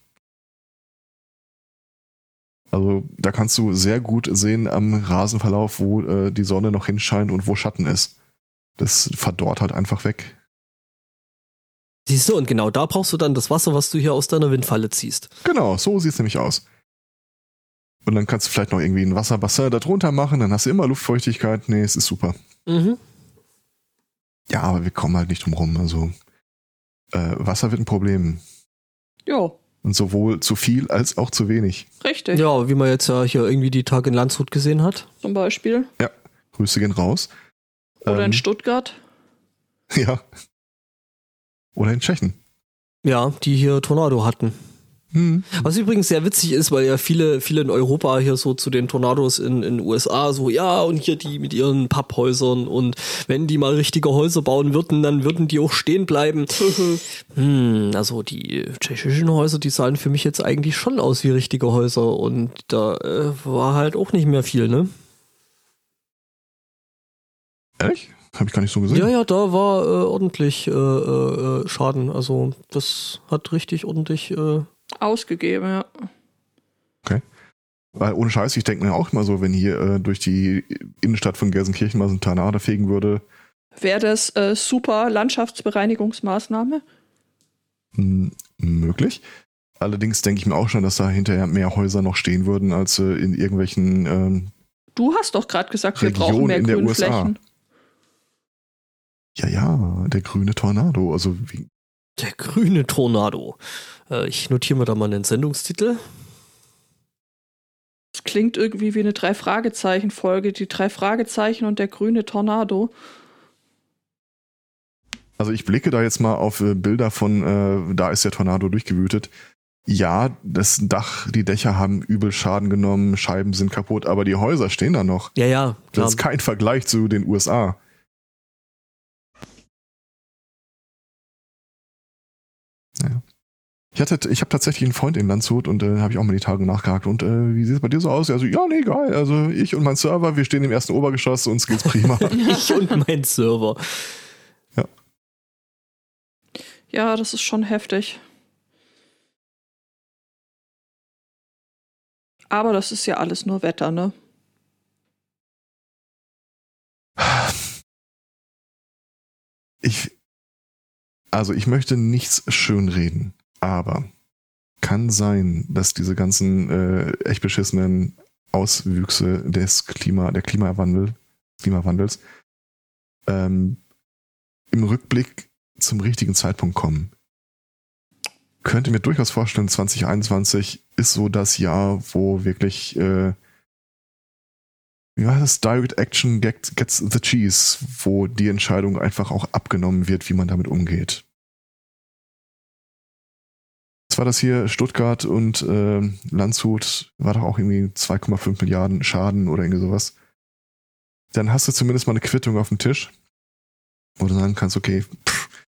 Also da kannst du sehr gut sehen am Rasenverlauf, wo äh, die Sonne noch hinscheint und wo Schatten ist. Das verdorrt halt einfach weg. Siehst du, und genau da brauchst du dann das Wasser, was du hier aus deiner Windfalle ziehst. Genau, so sieht's nämlich aus. Und dann kannst du vielleicht noch irgendwie ein Wasserbassin da drunter machen, dann hast du immer Luftfeuchtigkeit. Nee, es ist super. Mhm. Ja, aber wir kommen halt nicht drum rum. Also äh, Wasser wird ein Problem. jo, Und sowohl zu viel als auch zu wenig. richtig, Ja, wie man jetzt ja hier irgendwie die Tage in Landshut gesehen hat. zum Beispiel. Grüße gehen raus. Oder in Ähm, Stuttgart. Ja. Oder in Tschechien. Ja, die hier Tornado hatten. Hm. Was übrigens sehr witzig ist, weil ja viele, viele in Europa hier so zu den Tornados in in USA so, ja, und hier die mit ihren Papphäusern und wenn die mal richtige Häuser bauen würden, dann würden die auch stehen bleiben. hm, also die tschechischen Häuser, die sahen für mich jetzt eigentlich schon aus wie richtige Häuser und da äh, war halt auch nicht mehr viel, ne? Ehrlich? Habe ich gar nicht so gesehen. Ja, ja, da war äh, ordentlich äh, äh, Schaden. Also das hat richtig ordentlich. Ausgegeben, ja. Weil ohne Scheiß, ich denke mir auch immer so, wenn hier äh, durch die Innenstadt von Gelsenkirchen mal so ein Tornado fegen würde, Wäre das äh, super Landschaftsbereinigungsmaßnahme? hm, möglich. Allerdings denke ich mir auch schon, dass da hinterher mehr Häuser noch stehen würden, als äh, in irgendwelchen ähm, Du hast doch gerade gesagt, wir Region brauchen mehr in der Grünflächen. Ja, ja, der grüne Tornado. Also wie, der grüne Tornado. Äh, ich notiere mir da mal einen Sendungstitel. Das klingt irgendwie wie eine Drei-Fragezeichen-Folge. Die drei Fragezeichen und der grüne Tornado. also ich blicke da jetzt mal auf äh, Bilder von, äh, da ist der Tornado durchgewütet. Ja, das Dach, die Dächer haben übel Schaden genommen, Scheiben sind kaputt, aber die Häuser stehen da noch. Ja, ja, klar. Das ist kein Vergleich zu den USA. Ich, hatte, ich habe tatsächlich einen Freund in Landshut und äh, habe ich auch mal die Tage nachgehakt. Und äh, wie sieht es bei dir so aus? Also, ja, nee, geil. Also ich und mein Server, wir stehen im ersten Obergeschoss, uns geht's prima. ich und mein Server. Ja. Ja, das ist schon heftig. Aber das ist ja alles nur Wetter, ne? Ich, also ich möchte nichts schönreden, aber kann sein, dass diese ganzen äh, echt beschissenen Auswüchse des Klima, der Klimawandel, Klimawandels ähm, im Rückblick zum richtigen Zeitpunkt kommen. Könnte mir durchaus vorstellen, 2021 ist so das Jahr, wo wirklich äh, wie war das? Direct Action gets, gets the cheese, wo die Entscheidung einfach auch abgenommen wird, wie man damit umgeht. Was war das hier? Stuttgart und äh, Landshut war doch auch irgendwie 2,5 Milliarden Schaden oder irgendwie sowas. Dann hast du zumindest mal eine Quittung auf dem Tisch, wo du sagen kannst, okay, pff,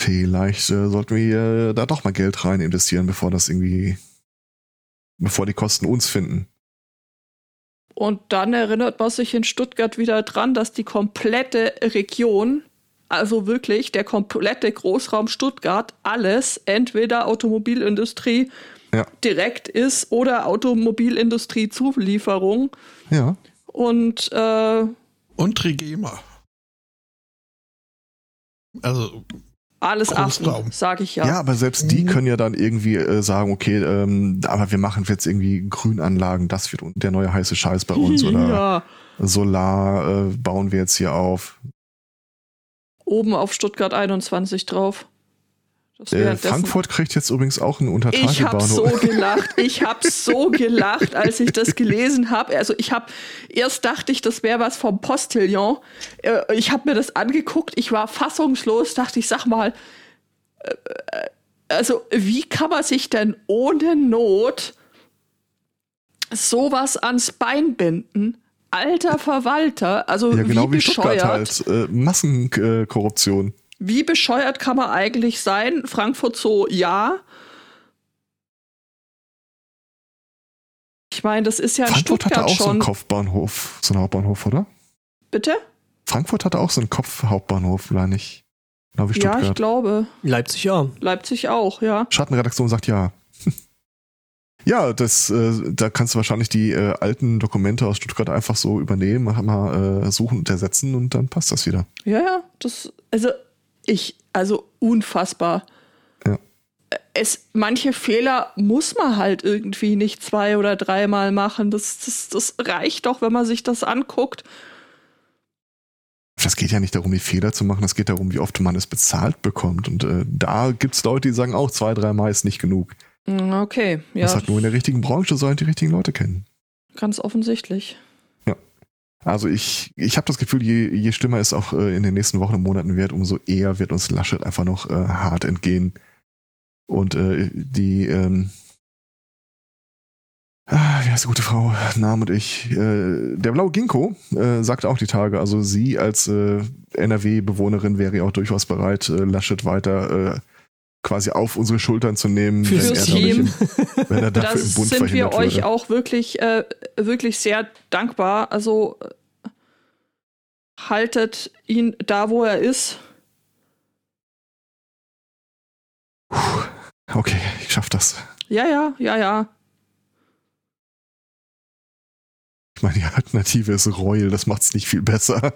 vielleicht äh, sollten wir äh, da doch mal Geld rein investieren, bevor das irgendwie, bevor die Kosten uns finden. Und dann erinnert man sich in Stuttgart wieder dran, dass die komplette Region, also wirklich der komplette Großraum Stuttgart, alles entweder Automobilindustrie Ja. direkt ist oder Automobilindustrie Zulieferung. Ja. Und äh, Und Trigema. Also, alles Affen, Großraum. sag ich Ja. ja. aber selbst die können ja dann irgendwie äh, sagen, okay, ähm, aber wir machen jetzt irgendwie Grünanlagen, das wird der neue heiße Scheiß bei uns oder ja. Solar äh, bauen wir jetzt hier auf. Oben auf Stuttgart 21 drauf. Das Äh, Frankfurt kriegt jetzt übrigens auch einen Ich habe so gelacht. Ich habe so gelacht, als ich das gelesen habe. Also ich habe erst dachte ich, das wäre was vom Postillon. Äh, Ich habe mir das angeguckt. Ich war fassungslos. Dachte ich, sag mal, äh, äh, also wie kann man sich denn ohne Not sowas ans Bein binden? Alter Verwalter, also ja, genau wie wie Stuttgart bescheuert. halt. Äh, Massenkorruption. Wie bescheuert kann man eigentlich sein? Frankfurt so, ja. Ich meine, das ist ja in Frankfurt hatte Stuttgart auch so einen schon. Kopfbahnhof, so einen Hauptbahnhof, oder? Bitte? Frankfurt hatte auch so einen Kopfhauptbahnhof, oder nicht? Genau wie Ja, ich Stuttgart. glaube. Leipzig ja. Leipzig auch, ja. Schattenredaktion sagt ja. Ja, das, äh, da kannst du wahrscheinlich die äh, alten Dokumente aus Stuttgart einfach so übernehmen, mal äh, suchen und ersetzen und dann passt das wieder. Ja, ja. Das, also, ich, also unfassbar. Ja. Es, manche Fehler muss man halt irgendwie nicht zwei oder dreimal machen. Das, das, das reicht doch, wenn man sich das anguckt. Das geht ja nicht darum, die Fehler zu machen, das geht darum, wie oft man es bezahlt bekommt. Und äh, da gibt's Leute, die sagen auch, zwei, dreimal ist nicht genug. Okay, ja. Das hat nur in der richtigen Branche sollen die richtigen Leute kennen. Ganz offensichtlich. Also ich, ich habe das Gefühl, je, je schlimmer es auch äh, in den nächsten Wochen und Monaten wird, umso eher wird uns Laschet einfach noch äh, hart entgehen. Und äh, die, ähm, ah, wie heißt die gute Frau? Name und ich. Äh, der blaue Ginkgo äh, sagte auch die Tage, also sie als äh, NRW-Bewohnerin wäre ja auch durchaus bereit, äh, Laschet weiter äh, quasi auf unsere Schultern zu nehmen, Fürs wenn er, Team. im, wenn er dafür das im Bund sind wir euch würde. auch wirklich, äh, wirklich sehr dankbar. Also äh, haltet ihn da, wo er ist. Okay, ich schaff das. Ja, ja, ja, ja. Ich meine, die Alternative ist Reul, das macht's nicht viel besser.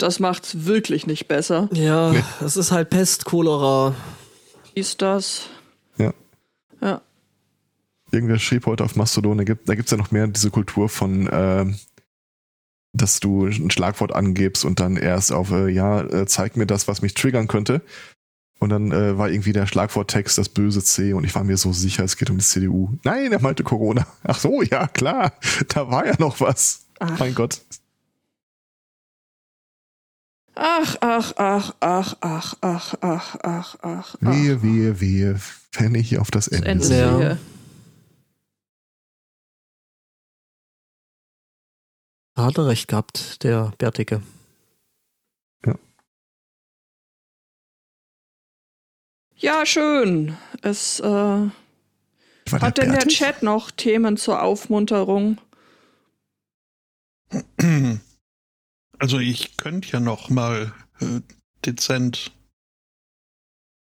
Das macht's wirklich nicht besser. Ja, Nee. es ist halt Pest, Cholera. Ist das? Ja. Ja. Irgendwer schrieb heute auf Mastodon, da gibt gibt's ja noch mehr diese Kultur von, ähm, dass du ein Schlagwort angibst und dann erst auf, äh, ja, äh, zeig mir das, was mich triggern könnte. Und dann äh, war irgendwie der Schlagworttext das böse C und ich war mir so sicher, es geht um die CDU. Nein, er meinte Corona. Ach so, ja, klar, da war ja noch was. Ach. Mein Gott. Ach, ach, ach, ach, ach, ach, ach, ach, ach. Wehe, wehe, wehe, wenn ich auf das Das Ende. Ende sehe. Ja. Da hat er recht gehabt, der Bärtige. Ja, schön. Es äh, hat denn der? Chat noch Themen zur Aufmunterung? Also ich könnte ja noch mal äh, dezent.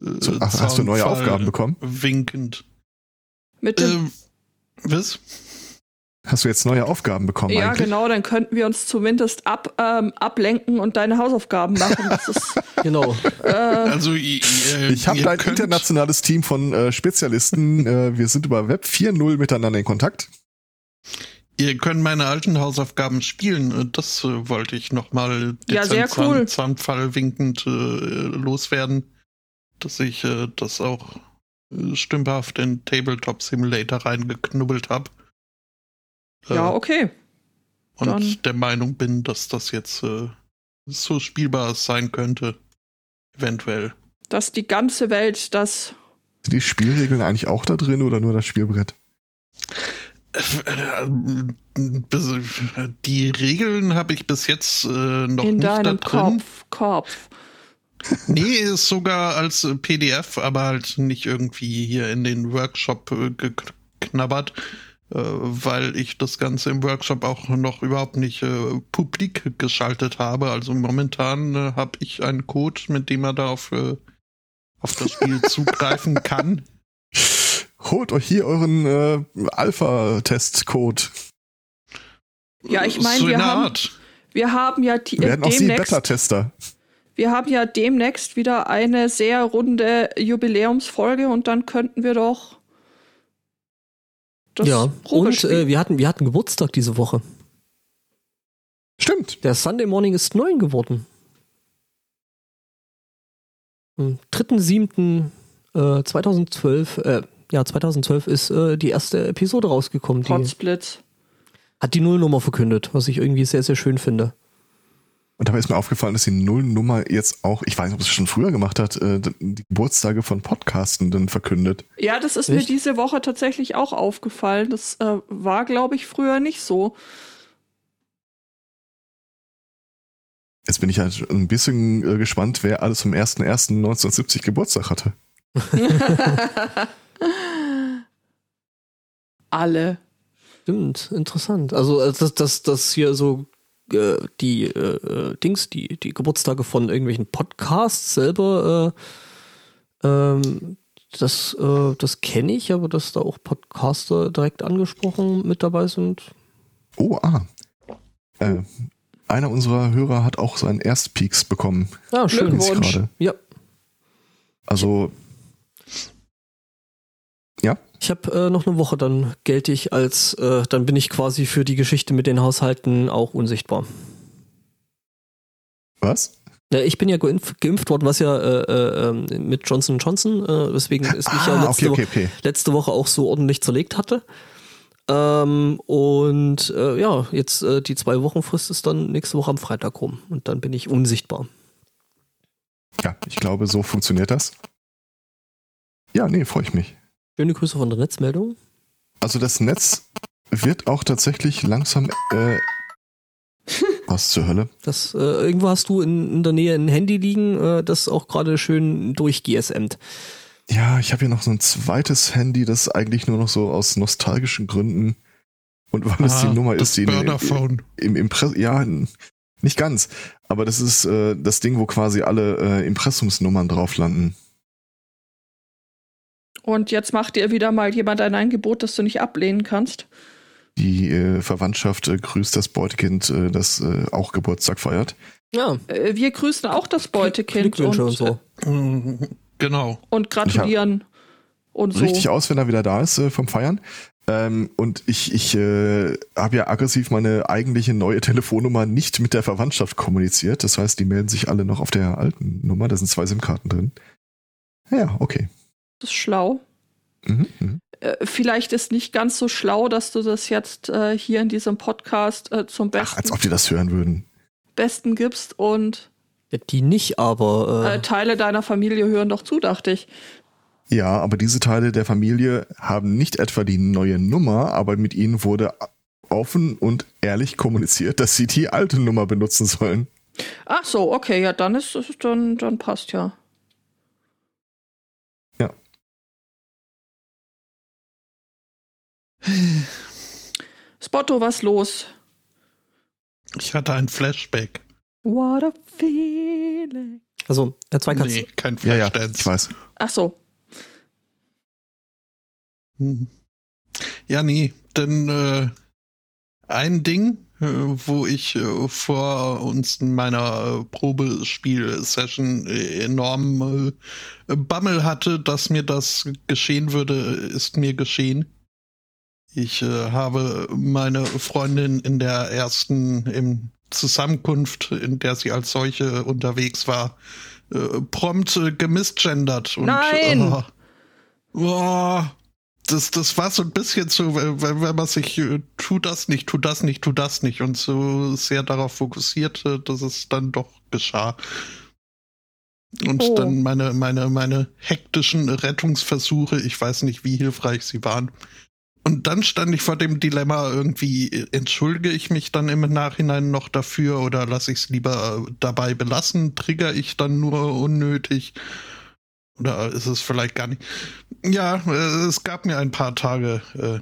äh, So, ach, hast du neue Aufgaben bekommen? Winkend. Mit dem, Ähm, was? Hast du jetzt neue Aufgaben bekommen ja, eigentlich? genau, dann könnten wir uns zumindest ab, ähm, ablenken und deine Hausaufgaben machen. Das ist, Genau. äh, Also i- äh, Ich habe ein internationales Team von äh, Spezialisten. äh, wir sind über Web 4.0 miteinander in Kontakt. Ihr könnt meine alten Hausaufgaben spielen. äh, Das äh, wollte ich noch mal Ja, sehr dezent cool. Zahn- Zahnfall winkend äh, loswerden, dass ich äh, das auch äh, stümperhaft in Tabletop Simulator reingeknubbelt habe. ja, Äh, okay. und dann- der Meinung bin, dass das jetzt äh, so spielbar sein könnte. Eventuell. Dass die ganze Welt das. Sind die Spielregeln eigentlich auch da drin oder nur das Spielbrett? Die Regeln habe ich bis jetzt äh, noch in nicht da deinem drin. Kopf. Kopf. Nee, ist sogar als äh, PDF, aber halt nicht irgendwie hier in den Workshop äh, geknabbert, äh, weil ich das Ganze im Workshop auch noch überhaupt nicht äh, publik geschaltet habe. Also momentan äh, habe ich einen Code, mit dem man da auf, äh, auf das Spiel zugreifen kann. Holt euch hier euren äh, Alpha-Test-Code. Ja, ich meine, wir, haben, wir haben ja die, Wir werden auch Sie demnächst, Beta-Tester. wir haben ja demnächst wieder eine sehr runde Jubiläumsfolge und dann könnten wir doch das ja. Und äh, wir, hatten, wir hatten Geburtstag diese Woche. Stimmt. Der Sunday Morning ist neun geworden. Am 3.7.2012, äh, ja, 2012 ist äh, die erste Episode rausgekommen. Die Potsblitz. hat die Nullnummer verkündet, was ich irgendwie sehr, sehr schön finde. Und dabei ist mir aufgefallen, dass die Nullnummer jetzt auch, ich weiß nicht, ob es schon früher gemacht hat, äh, die Geburtstage von Podcastenden verkündet. Ja, das ist Echt? mir diese Woche tatsächlich auch aufgefallen. Das äh, war, glaube ich, früher nicht so. Jetzt bin ich halt ein bisschen äh, gespannt, wer alles vom 01.01.1970 Geburtstag hatte. Alle. Stimmt, interessant. Also äh, das, das, das hier so äh, die äh, äh, Dings, die, die Geburtstage von irgendwelchen Podcasts selber, äh, ähm, das, äh, das kenne ich, aber dass da auch Podcaster direkt angesprochen mit dabei sind. Oh, ah. Äh, einer unserer Hörer hat auch seinen Erstpeaks bekommen. Ja, schön. Gerade. Ja, Also, ja, ich habe äh, noch eine Woche, dann gelte ich als, äh, dann bin ich quasi für die Geschichte mit den Haushalten auch unsichtbar. was? Ja, ich bin ja geimpft, geimpft worden, was ja äh, äh, ähm, mit Johnson Johnson, äh, deswegen ist mich ja Ah, letzte, okay, okay, okay. letzte Woche auch so ordentlich zerlegt hatte. Ähm, und äh, ja, jetzt die zwei Wochen Frist ist dann nächste Woche am Freitag rum und dann bin ich unsichtbar. Ja, ich glaube, so funktioniert das. Ja, nee, freue ich mich. Schöne Grüße von der Netzmeldung. Also das Netz wird auch tatsächlich langsam. Äh, was zur Hölle? Das, äh, irgendwo hast du in, in der Nähe ein Handy liegen, äh, das auch gerade schön durch GSMt. Ja, ich habe hier noch so ein zweites Handy, das eigentlich nur noch so aus nostalgischen Gründen und weil es Ah, die Nummer das ist, die Burnerphone. im Impress ja nicht ganz, aber das ist äh, das Ding, wo quasi alle äh, Impressumsnummern drauf landen. Und jetzt macht dir wieder mal jemand ein Angebot, das du nicht ablehnen kannst. Die äh, Verwandtschaft äh, grüßt das Beutekind, äh, das äh, auch Geburtstag feiert. Ja, Äh, wir grüßen auch das Beutekind Glückwünsche und, und so. Mm, Genau. und gratulieren und so. Richtig aus, wenn er wieder da ist äh, vom Feiern. Ähm, und ich, ich äh, habe ja aggressiv meine eigentliche neue Telefonnummer nicht mit der Verwandtschaft kommuniziert. Das heißt, die melden sich alle noch auf der alten Nummer. Da sind zwei SIM-Karten drin. Ja, okay. Das ist schlau. Mhm, mhm. Äh, vielleicht ist nicht ganz so schlau, dass du das jetzt äh, hier in diesem Podcast äh, zum Ach, besten, als ob die das hören würden. besten gibst und Ja, die nicht, aber äh, äh, Teile deiner Familie hören doch zu, dachte ich. Ja, aber diese Teile der Familie haben nicht etwa die neue Nummer, aber mit ihnen wurde offen und ehrlich kommuniziert, dass sie die alte Nummer benutzen sollen. Ach so, okay, ja, dann ist es, dann, dann passt ja. Spotto, was los? Ich hatte ein Flashback. What a feeling. Also, der Zweikatz. Nee, kein Ja, ja, Flashdance. ich weiß. Ach so. Mhm. Ja, nee, denn äh, ein Ding, äh, wo ich äh, vor uns in meiner äh, Probespiel-Session äh, enorm äh, Bammel hatte, dass mir das geschehen würde, ist mir geschehen. Ich äh, habe meine Freundin in der ersten im Zusammenkunft, in der sie als solche unterwegs war, äh, prompt äh, gemisgendert. Und, Nein! Äh, boah, das, das war so ein bisschen so, wenn, wenn man sich, äh, tu das nicht, tu das nicht, tu das nicht und so sehr darauf fokussierte, dass es dann doch geschah. Und Oh. dann meine, meine, meine hektischen Rettungsversuche, ich weiß nicht, wie hilfreich sie waren. Und dann stand ich vor dem Dilemma, irgendwie entschuldige ich mich dann im Nachhinein noch dafür oder lasse ich es lieber äh, dabei belassen? Trigger ich dann nur unnötig? Oder ist es vielleicht gar nicht? Ja, äh, es gab mir ein paar Tage äh,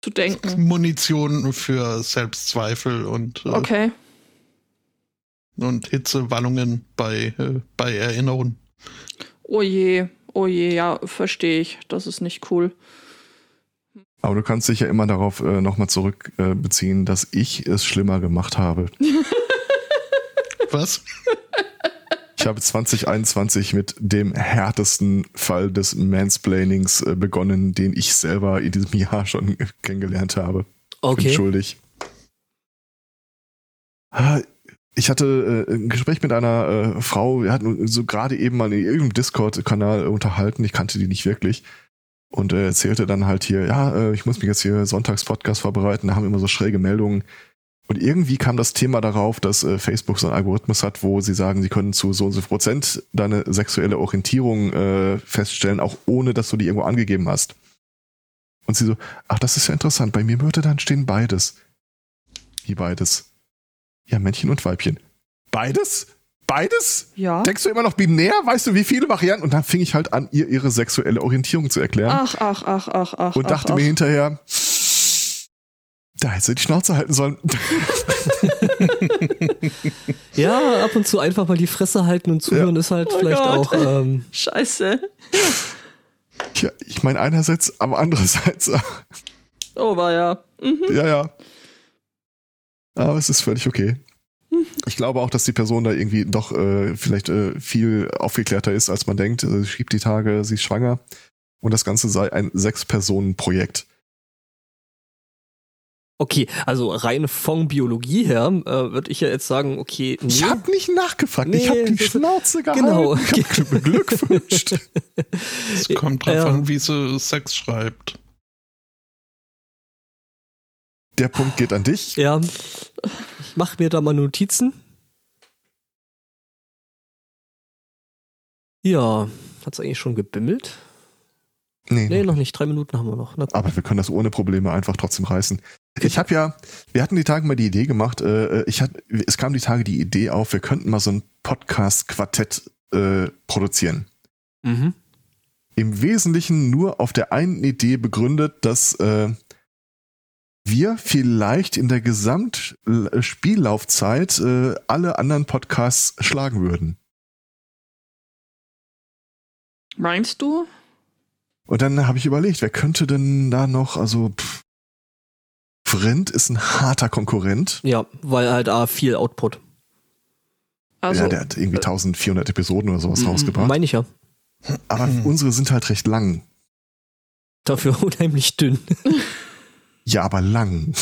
Zu denken. Munition für Selbstzweifel und, äh, Okay. und Hitzewallungen bei, äh, bei Erinnerungen. Oh je. Oh je, ja, verstehe ich. Das ist nicht cool. Aber du kannst dich ja immer darauf äh, nochmal zurückbeziehen, äh, beziehen, dass ich es schlimmer gemacht habe. Was? Ich habe 2021 mit dem härtesten Fall des Mansplainings äh, begonnen, den ich selber in diesem Jahr schon kennengelernt habe. Bin Okay. schuldig. Ah, Ich hatte äh, ein Gespräch mit einer äh, Frau, wir hatten so gerade eben mal in irgendeinem Discord-Kanal unterhalten, ich kannte die nicht wirklich. Und äh, erzählte dann halt hier, ja, äh, ich muss mich jetzt hier Sonntags-Podcast vorbereiten, da haben immer so schräge Meldungen. Und irgendwie kam das Thema darauf, dass äh, Facebook so einen Algorithmus hat, wo sie sagen, sie können zu so und so Prozent deine sexuelle Orientierung äh, feststellen, auch ohne, dass du die irgendwo angegeben hast. Und sie so, ach, das ist ja interessant, bei mir würde dann stehen beides. Wie beides? Ja, Männchen und Weibchen. Beides? Beides? Ja. Denkst du immer noch binär? Weißt du, wie viele Varianten? Und dann fing ich halt an, ihr ihre sexuelle Orientierung zu erklären Ach, ach, ach, ach, ach. und dachte ach, mir ach. hinterher, da hätte sie die Schnauze halten sollen. Ja, ab und zu einfach mal die Fresse halten und zuhören ist halt Oh vielleicht Gott. auch. Ähm, Scheiße. ja, ich meine einerseits, aber andererseits, Oh, war ja. Mhm. ja, ja. Aber es ist völlig okay. Ich glaube auch, dass die Person da irgendwie doch äh, vielleicht äh, viel aufgeklärter ist, als man denkt. Also, sie schrieb die Tage, sie ist schwanger und das Ganze sei ein Sechs-Personen-Projekt. okay, also rein von Biologie her äh, würde ich ja jetzt sagen, okay, nee. Ich habe nicht nachgefragt, ich Nee, habe die Schnauze gehalten. genau. Ich habe beglückwünscht. Es kommt drauf Ja. an, wie sie Sex schreibt. Der Punkt geht an dich. Ja, ich mache mir da mal Notizen. Ja, hat's eigentlich schon gebimmelt? Nee, Nee, noch nicht. Drei Minuten haben wir noch. Aber wir können das ohne Probleme einfach trotzdem reißen. Ich habe ja, wir hatten die Tage mal die Idee gemacht, äh, ich hatte, es kam die Tage die Idee auf, wir könnten mal so ein Podcast-Quartett äh, produzieren. mhm. Im Wesentlichen nur auf der einen Idee begründet, dass äh, wir vielleicht in der Gesamtspiellaufzeit äh, alle anderen Podcasts schlagen würden. Meinst du? Und dann habe ich überlegt, wer könnte denn da noch, also pff, Vrind ist ein harter Konkurrent. Ja, weil halt A, viel Output. Also, ja, der hat irgendwie 1400 Episoden oder sowas Mhm, rausgebracht. Meine ich ja. Aber unsere sind halt recht lang. Dafür unheimlich dünn. Ja, aber lang.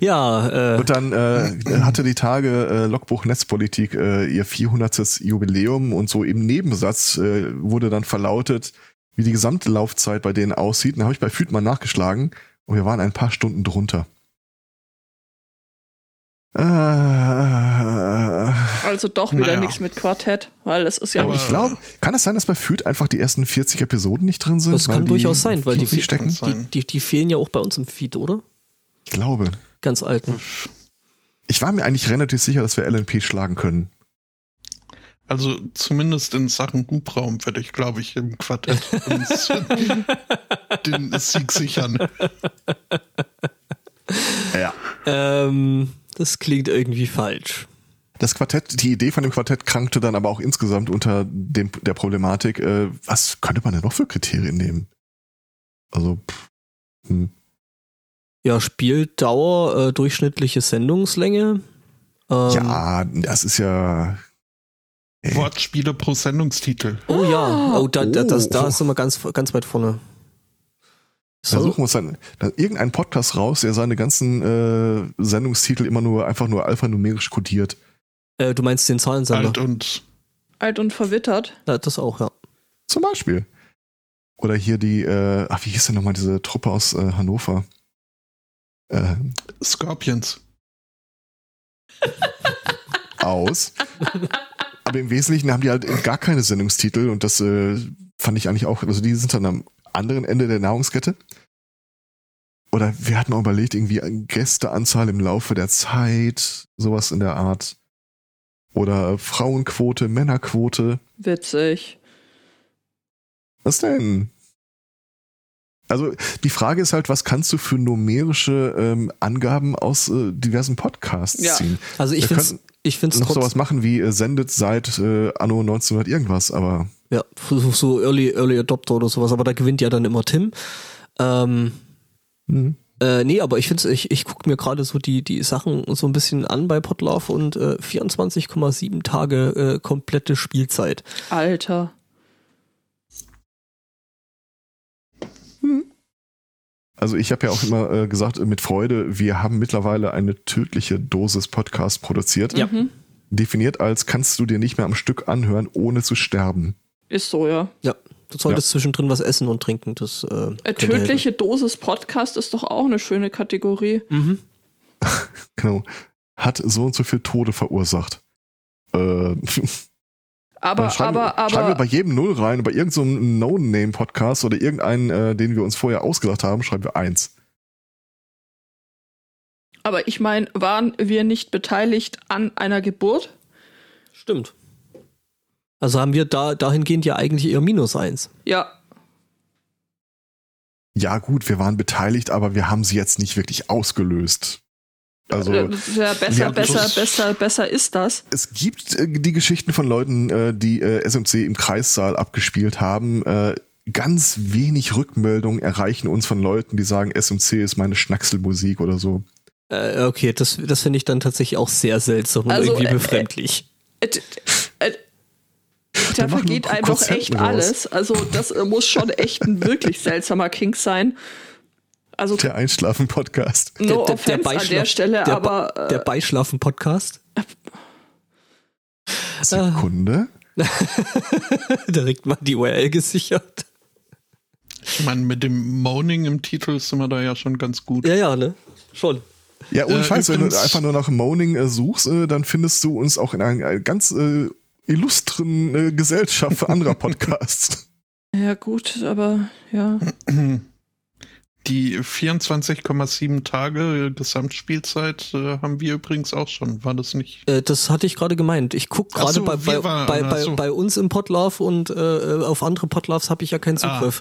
ja, äh, Und dann äh, hatte die Tage äh, Logbuch Netzpolitik äh, ihr 400. Jubiläum und so im Nebensatz äh, wurde dann verlautet, wie die gesamte Laufzeit bei denen aussieht. Dann habe ich bei Füd mal nachgeschlagen und wir waren ein paar Stunden drunter. Äh, also doch wieder Naja. nichts mit Quartett, weil es ist ja Aber ich glaube, kann es sein, dass bei Füd einfach die ersten 40 Episoden nicht drin sind? das kann durchaus sein, weil die, nicht stecken? die, sein. die, die fehlen ja auch bei uns im Feed, oder? Ich glaube. Ganz alten. Ich war mir eigentlich relativ sicher, dass wir LNP schlagen können. Also zumindest in Sachen Hubraum werde ich, glaube ich, im Quartett uns den Sieg sichern. Ja. Ähm, das klingt irgendwie falsch. Das Quartett, die Idee von dem Quartett krankte dann aber auch insgesamt unter dem, der Problematik, äh, was könnte man denn noch für Kriterien nehmen? Also, pff, hm. Ja, Spieldauer, äh, durchschnittliche Sendungslänge. Ähm, ja, das ist ja. Ey. Wortspiele pro Sendungstitel. Oh ja, oh, da, da, das, da Oh. sind wir ganz, ganz weit vorne. Da Soll, suchen wir uns dann, dann irgendeinen Podcast raus, der seine ganzen äh, Sendungstitel immer nur einfach nur alphanumerisch kodiert. Äh, du meinst den Zahlensender? Alt und Alt und verwittert. Ja, das auch, ja. Zum Beispiel. Oder hier die, äh, ach, wie hieß denn nochmal diese Truppe aus äh, Hannover? Äh, Scorpions. aus. Aber im Wesentlichen haben die halt gar keine Sendungstitel und das äh, fand ich eigentlich auch, also die sind dann am anderen Ende der Nahrungskette. Oder wir hatten auch überlegt, irgendwie eine Gästeanzahl im Laufe der Zeit, sowas in der Art. Oder Frauenquote, Männerquote. Witzig. Was denn? Also die Frage ist halt, was kannst du für numerische ähm, Angaben aus äh, diversen Podcasts Ja. ziehen? Also ich finde es ich find's noch trotz, sowas machen wie äh, sendet seit äh, Anno 1900 irgendwas, aber ja, so, so Early, Early Adopter oder sowas, aber da gewinnt ja dann immer Tim. Ähm, hm. Äh, nee, aber ich finde ich, ich gucke mir gerade so die, die Sachen so ein bisschen an bei Potlauf und äh, 24,7 Tage äh, komplette Spielzeit. Alter. Also ich habe ja auch immer äh, gesagt, äh, mit Freude, wir haben mittlerweile eine tödliche Dosis Podcast produziert. Ja. Mhm. Definiert als kannst du dir nicht mehr am Stück anhören, ohne zu sterben. Ist so, ja. Ja, du solltest zwischendrin was essen und trinken. Das, äh, Äh, tödliche Dosis Podcast ist doch auch eine schöne Kategorie. helfen. Mhm. Genau. Hat so und so viel Tode verursacht. Äh, Aber, schreiben, aber, schreiben wir aber, bei jedem Null rein, bei irgendeinem so No-Name-Podcast oder irgendeinen, äh, den wir uns vorher ausgedacht haben, schreiben wir eins. aber ich meine, waren wir nicht beteiligt an einer Geburt? Stimmt. Also haben wir da dahingehend ja eigentlich eher minus eins. Ja. Ja, gut, wir waren beteiligt, aber wir haben sie jetzt nicht wirklich ausgelöst. Also, Äh, ja, besser, besser, besser, besser ist das. es gibt äh, die Geschichten von Leuten, äh, die äh, SMC im Kreissaal abgespielt haben. Äh, ganz wenig Rückmeldungen erreichen uns von Leuten, die sagen, SMC ist meine Schnackselmusik oder so. Äh, okay, das, das finde ich dann tatsächlich auch sehr seltsam und Also, irgendwie äh, befremdlich. Da vergeht einfach Konzerten echt raus. alles. Also das äh, muss schon echt ein wirklich seltsamer Kink sein. Also Der Einschlafen-Podcast. no Der- der- der an der Beischlaf- Stelle, der, aber äh, der Beischlafen-Podcast. Sekunde. Direkt mal die URL gesichert. Ich meine, mit dem Moaning im Titel sind wir da ja schon ganz gut. Ja, ja, ne? Schon. Ja, ohne Äh, Scheiß, wenn du einfach nur nach Moaning äh, suchst, äh, dann findest du uns auch in einer äh, ganz äh, illustren äh, Gesellschaft anderer Podcasts. ja gut, aber ja. Die 24,7 Tage Gesamtspielzeit äh, haben wir übrigens auch schon. War das nicht? Äh, das hatte ich gerade gemeint. Ich gucke gerade so, bei, bei, waren- bei, bei, so. bei uns im Podlove und äh, auf andere Podloves habe ich ja keinen Ah. Zugriff.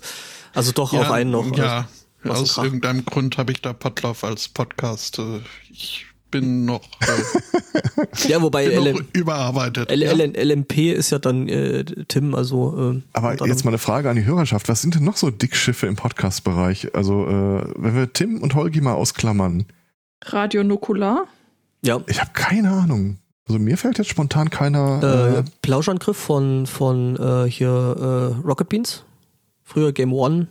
Also doch auf einen noch. Ja, ein aus irgendeinem Grund habe ich da Podlove als Podcast. Äh, ich bin noch, äh, ja, wobei bin noch LM, überarbeitet. L, ja. LMP ist ja dann äh, Tim, also. Äh, Aber jetzt mal eine Frage an die Hörerschaft. Was sind denn noch so Dickschiffe im Podcast-Bereich? Also, äh, wenn wir Tim und Holgi mal ausklammern. Radio Nukular? Ja. Ich habe keine Ahnung. Also mir fällt jetzt spontan keiner. Äh, Äh, Plauschangriff von, von äh, hier äh, Rocket Beans. Früher Game One.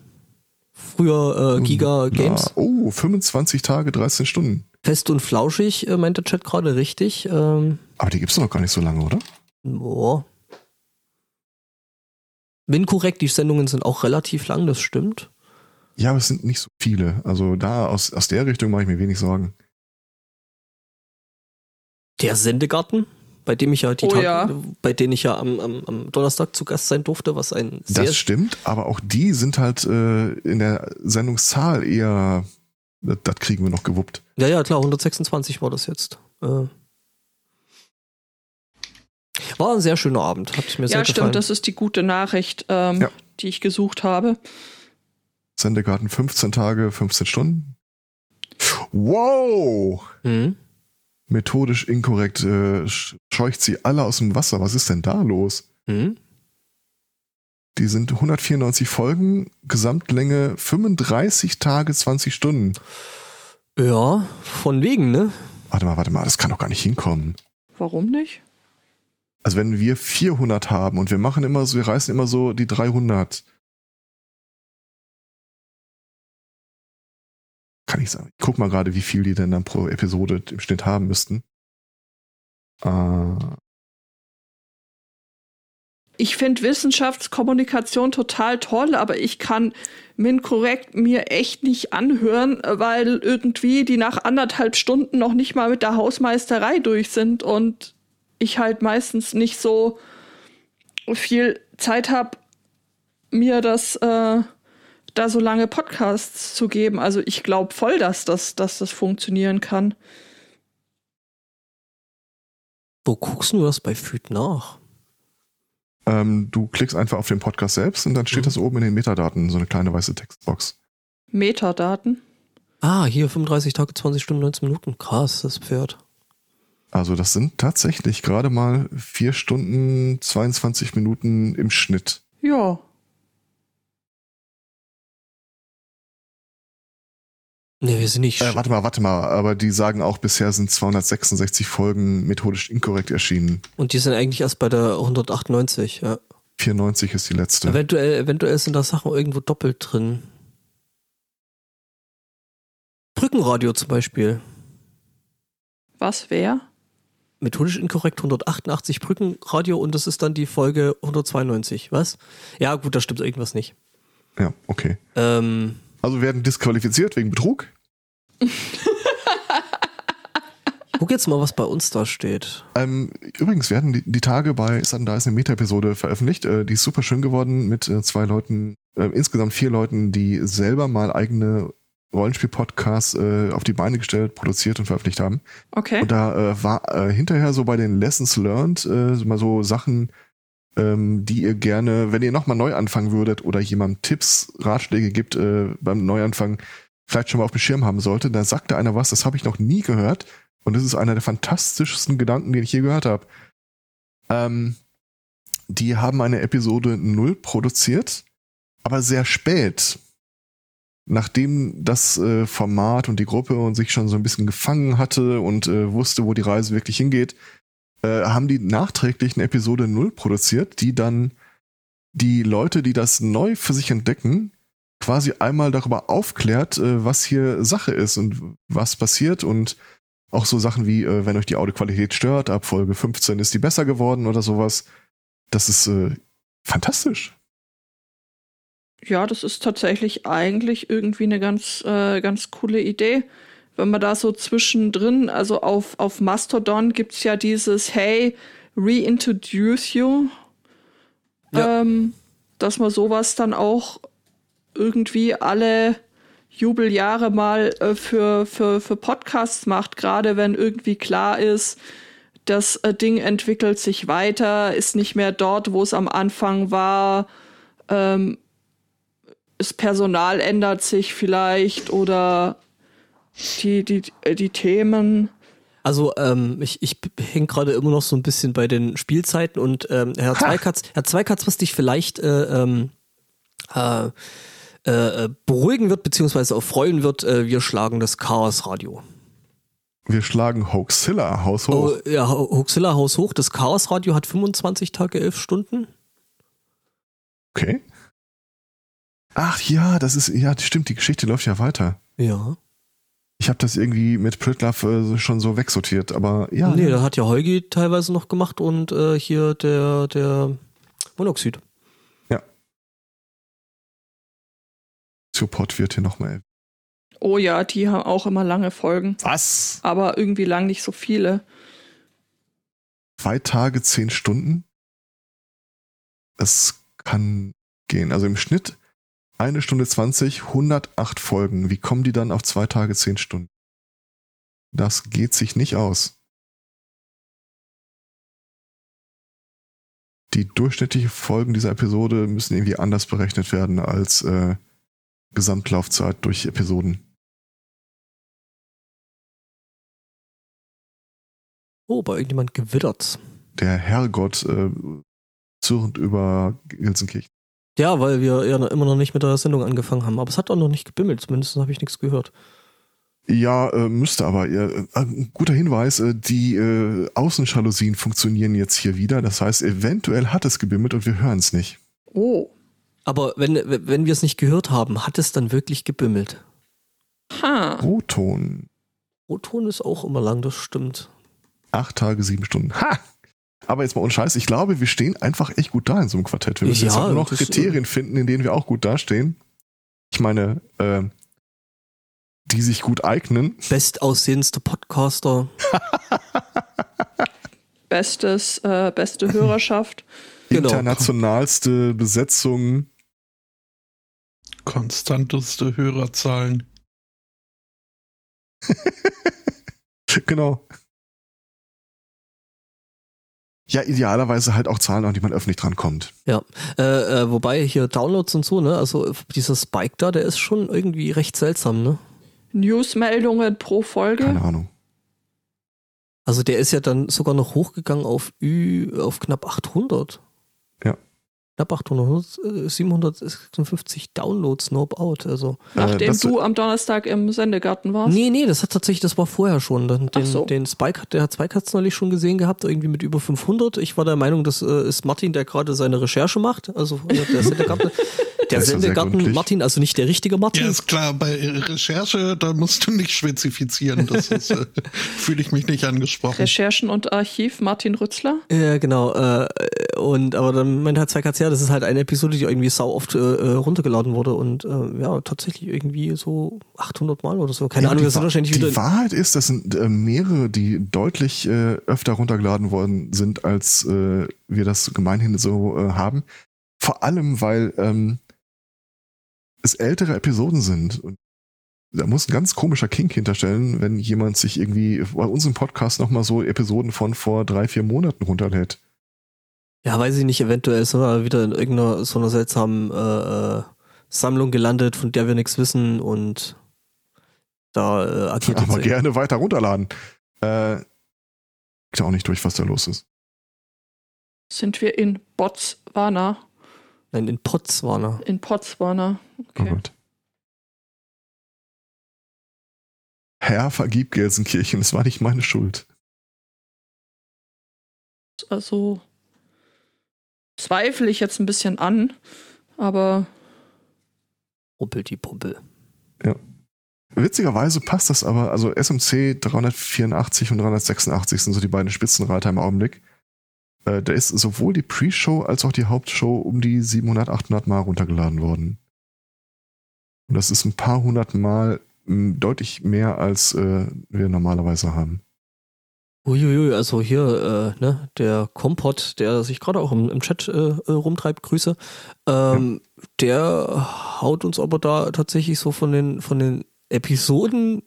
Früher äh, Giga Games. na, oh, 25 Tage, 13 Stunden. Fest und flauschig, äh, meint der Chat gerade richtig. Ähm, Aber die gibt's doch noch gar nicht so lange, oder? boah. Bin korrekt, die Sendungen sind auch relativ lang, das stimmt. Ja, aber es sind nicht so viele. Also da aus, aus der Richtung mache ich mir wenig Sorgen. Der Sendegarten, bei dem ich ja die Oh Tag, ja. bei denen ich ja am, am, am Donnerstag zu Gast sein durfte, was ein sehr Das stimmt, aber auch die sind halt äh, in der Sendungszahl eher. Das, das kriegen wir noch gewuppt. Ja, ja, klar, 126 war das jetzt. Äh. War ein sehr schöner Abend. Hat mir sehr Ja, gefallen. stimmt, das ist die gute Nachricht, ähm, Ja. die ich gesucht habe. Sendegarten 15 Tage, 15 Stunden. Wow! Mhm. Methodisch inkorrekt äh, sch- scheucht sie alle aus dem Wasser. Was ist denn da los? Mhm. Die sind 194 Folgen, Gesamtlänge 35 Tage, 20 Stunden. Ja, von wegen, ne? Warte mal, warte mal, das kann doch gar nicht hinkommen. Warum nicht? Also wenn wir 400 haben und wir machen immer so, wir reißen immer so die 300. Kann ich sagen. Ich guck mal gerade, wie viel die denn dann pro Episode im Schnitt haben müssten. Äh, Ich finde Wissenschaftskommunikation total toll, aber ich kann MinCorrect mir echt nicht anhören, weil irgendwie die nach anderthalb Stunden noch nicht mal mit der Hausmeisterei durch sind und ich halt meistens nicht so viel Zeit habe, mir das äh, da so lange Podcasts zu geben. Also ich glaube voll, dass das, dass das funktionieren kann. Wo guckst du das bei Füd nach? Ähm, du klickst einfach auf den Podcast selbst und dann steht Mhm. das oben in den Metadaten, so eine kleine weiße Textbox. Metadaten. Ah, hier 35 Tage, 20 Stunden, 19 Minuten. Krass, das Pferd. Also das sind tatsächlich gerade mal vier Stunden, 22 Minuten im Schnitt. Ja. Ne, wir sind nicht. Äh, warte mal, warte mal, aber die sagen auch, bisher sind 266 Folgen methodisch inkorrekt erschienen. Und die sind eigentlich erst bei der 198, ja. 94 ist die letzte. Eventuell, eventuell sind da Sachen irgendwo doppelt drin. Brückenradio zum Beispiel. Was, wer? Methodisch inkorrekt 188 Brückenradio und das ist dann die Folge 192. Was? Ja, gut, da stimmt irgendwas nicht. Ja, okay. Ähm, Also werden disqualifiziert wegen Betrug? guck jetzt mal, was bei uns da steht. Ähm, übrigens werden die, die Tage bei Sudden Dice eine Meta-Episode veröffentlicht. Äh, die ist super schön geworden mit äh, zwei Leuten, äh, insgesamt vier Leuten, die selber mal eigene Rollenspiel-Podcasts äh, auf die Beine gestellt, produziert und veröffentlicht haben. Okay. Und da äh, war äh, hinterher so bei den Lessons learned äh, mal so Sachen, ähm, die ihr gerne, wenn ihr nochmal neu anfangen würdet oder jemandem Tipps, Ratschläge gibt äh, beim Neuanfang, vielleicht schon mal auf dem Schirm haben sollte, da sagte einer was, das habe ich noch nie gehört. Und das ist einer der fantastischsten Gedanken, den ich je gehört habe. Ähm, die haben eine Episode 0 produziert, aber sehr spät. Nachdem das äh, Format und die Gruppe und sich schon so ein bisschen gefangen hatte und äh, wusste, wo die Reise wirklich hingeht, äh, haben die nachträglich eine Episode 0 produziert, die dann die Leute, die das neu für sich entdecken, quasi einmal darüber aufklärt, äh, was hier Sache ist und was passiert und auch so Sachen wie, äh, wenn euch die Audioqualität stört, ab Folge 15 ist die besser geworden oder sowas. Das ist äh, fantastisch. Ja, das ist tatsächlich eigentlich irgendwie eine ganz, äh, ganz coole Idee. Wenn man da so zwischendrin, also auf, auf Mastodon gibt's ja dieses Hey, reintroduce you. Ja. Ähm, dass man sowas dann auch irgendwie alle Jubeljahre mal äh, für, für, für Podcasts macht, gerade wenn irgendwie klar ist, das äh, Ding entwickelt sich weiter, ist nicht mehr dort, wo es am Anfang war. Ähm, das Personal ändert sich vielleicht oder die, die, die Themen. Also ähm, ich, ich hänge gerade immer noch so ein bisschen bei den Spielzeiten und ähm, Herr Zweikatz, Herr Zweikatz, was dich vielleicht äh, ähm, äh, äh, beruhigen wird, beziehungsweise auch freuen wird, äh, wir schlagen das Chaos-Radio. Wir schlagen Hoaxilla Haus hoch. Oh, ja, Huxilla Haus hoch, das Chaos-Radio hat 25 Tage, 11 Stunden. Okay. Ach ja, das ist, ja, das stimmt, die Geschichte läuft ja weiter. Ja. Ich habe das irgendwie mit Pritlove äh, schon so wegsortiert, aber ja. nee, da hat ja Heugi teilweise noch gemacht und äh, hier der, der Monoxid. Support wird hier nochmal. Oh ja, die haben auch immer lange Folgen, Was? aber irgendwie lang nicht so viele. Zwei Tage, zehn Stunden? Das kann gehen. Also im Schnitt eine Stunde 20, 108 Folgen. Wie kommen die dann auf zwei Tage, zehn Stunden? Das geht sich nicht aus. die durchschnittlichen Folgen dieser Episode müssen irgendwie anders berechnet werden als äh, Gesamtlaufzeit durch Episoden. Oh, bei irgendjemand gewittert. Der Herrgott äh, zürnt über Gelsenkirchen. Ja, weil wir ja noch- immer noch nicht mit der Sendung angefangen haben. Aber es hat auch noch nicht gebimmelt, zumindest habe ich nichts gehört. Ja, äh, müsste aber. Äh, ein guter Hinweis, äh, die äh, Außenjalousien funktionieren jetzt hier wieder. Das heißt, eventuell hat es gebimmelt und wir hören es nicht. Oh. Aber wenn, wenn wir es nicht gehört haben, hat es dann wirklich gebimmelt. Ha. O-Ton. O-Ton ist auch immer lang, das stimmt. Acht Tage, sieben Stunden. Ha! Aber jetzt mal ohne Scheiß, ich glaube, wir stehen einfach echt gut da in so einem Quartett. Wir müssen jetzt Ja, halt nur noch Kriterien finden, in denen wir auch gut dastehen. Ich meine, äh, die sich gut eignen. Bestaussehendster Podcaster. Bestes, äh, beste Hörerschaft. Genau. Internationalste Besetzung. Konstanteste Hörerzahlen. genau. Ja, idealerweise halt auch Zahlen, an die man öffentlich drankommt. Äh, äh, wobei hier Downloads und so, ne? Also dieser Spike da, der ist schon irgendwie recht seltsam, ne? Newsmeldungen pro Folge. Keine Ahnung. Also der ist ja dann sogar noch hochgegangen auf Ü, auf knapp 800. Knapp 800, äh, 756 Downloads, no out. Also Nachdem das- du am Donnerstag im Sendegarten warst. nee, nee, das hat tatsächlich, das war vorher schon. Den, Ach so. den Spike hat, der hat Spike hat's neulich schon gesehen gehabt, irgendwie mit über 500. Ich war der Meinung, das äh, ist Martin, der gerade seine Recherche macht. Also äh, der Sendegarten, der Sendegarten. Martin, also nicht der richtige Martin. Ja, ist klar, bei Recherche, da musst du nicht spezifizieren. Das ist, äh, fühle ich mich nicht angesprochen. Recherchen und Archiv Martin Rützler. Ja, genau. Äh, und aber dann meinte Herr Zweikatz, ja, das ist halt eine Episode, die irgendwie sau oft äh, äh, runtergeladen wurde und äh, ja, tatsächlich irgendwie so 800 Mal oder so. Keine Ja, Ahnung, die, das sind Wa- wahrscheinlich die wieder. Wahrheit ist, das sind äh, mehrere, die deutlich äh, öfter runtergeladen worden sind, als äh, wir das gemeinhin so haben. Vor allem, weil ähm, es ältere Episoden sind. Und da muss ein ganz komischer Kink hinterstellen, wenn jemand sich irgendwie bei unserem Podcast nochmal so Episoden von vor drei, vier Monaten runterlädt. Ja, weiß ich nicht, eventuell sind wir wieder in irgendeiner so einer seltsamen äh, äh, Sammlung gelandet, von der wir nichts wissen und da äh, agiert Aber jetzt gerne weiter runterladen. Äh, ich auch nicht durch, was da los ist. Sind wir in Botswana? Nein, in Potswana. In Botswana. Oh Okay. Gott. Herr, vergib Gelsenkirchen, es war nicht meine Schuld. Also zweifle ich jetzt ein bisschen an, aber Ruppel die Pumpel. Witzigerweise passt das aber, also SMC 384 und 386 sind so die beiden Spitzenreiter im Augenblick. Äh, da ist sowohl die Pre-Show als auch die Hauptshow um die 700, 800 Mal runtergeladen worden. Und das ist ein paar hundert Mal deutlich mehr, als äh, wir normalerweise haben. Uiuiui, also hier, äh, ne, der Kompott, der sich gerade auch im, im Chat äh, äh, rumtreibt, Grüße, ähm, der haut uns aber da tatsächlich so von den, von den Episoden,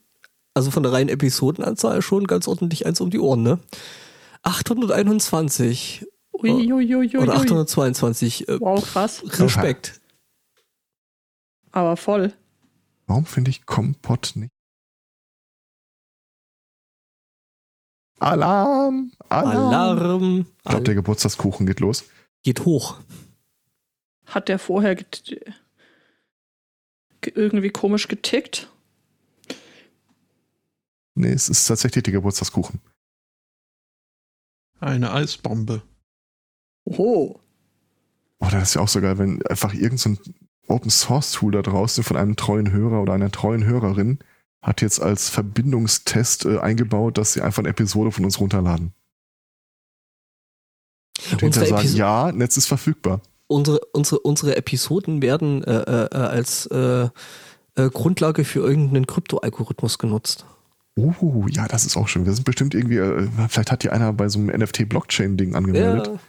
also von der reinen Episodenanzahl schon ganz ordentlich eins um die Ohren, ne? 821 uiuiuiui. oder 822, äh, Wow, krass. Respekt. Aber voll. Warum finde ich Kompott nicht? Alarm! Alarm! Alarm. Ich glaube, der Geburtstagskuchen geht los. geht hoch. Hat der vorher irgendwie komisch getickt? Nee, es ist tatsächlich der Geburtstagskuchen. Eine Eisbombe. Oh. Oh, das ist ja auch so geil, wenn einfach irgendein so ein Open Source Tool da draußen von einem treuen Hörer oder einer treuen Hörerin hat jetzt als Verbindungstest äh, eingebaut, dass sie einfach eine Episode von uns runterladen. Und hinterher sagen, Episo- ja, Netz ist verfügbar. unsere, unsere, unsere Episoden werden äh, äh, äh, als äh, äh, Grundlage für irgendeinen Krypto-Algorithmus genutzt. Uh, ja, das ist auch schön. Wir sind bestimmt irgendwie, vielleicht hat die einer bei so einem NFT-Blockchain-Ding angemeldet. Ja,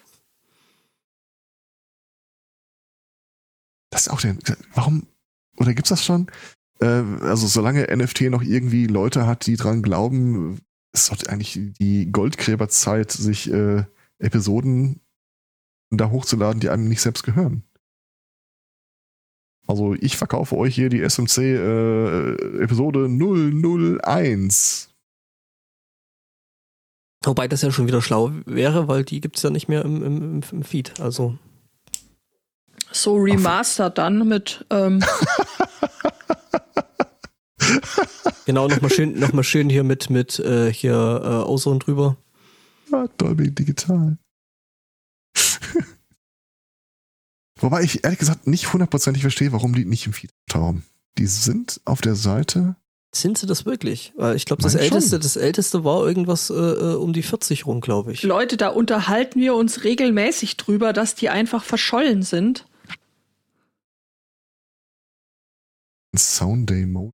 Das ist auch der, warum, oder gibt's das schon? Äh, also solange NFT noch irgendwie Leute hat, die dran glauben, ist doch eigentlich die Goldgräberzeit, sich äh, Episoden da hochzuladen, die einem nicht selbst gehören. Also ich verkaufe euch hier die SMC äh, Episode 001. Wobei das ja schon wieder schlau wäre, weil die gibt es ja nicht mehr im, im, im Feed. Also. So remastered dann mit. Ähm genau, nochmal schön, noch mal schön hier mit, mit äh, hier äh, Ozone drüber. Ja, Dolby Digital. Wobei ich ehrlich gesagt nicht hundertprozentig verstehe, warum die nicht im Feed tauchen. Die sind auf der Seite. Sind sie das wirklich? Ich glaube, das älteste, das älteste war irgendwas äh, äh, um die 40 rum, glaube ich. Leute, da unterhalten wir uns regelmäßig drüber, dass die einfach verschollen sind. Soundday Mode.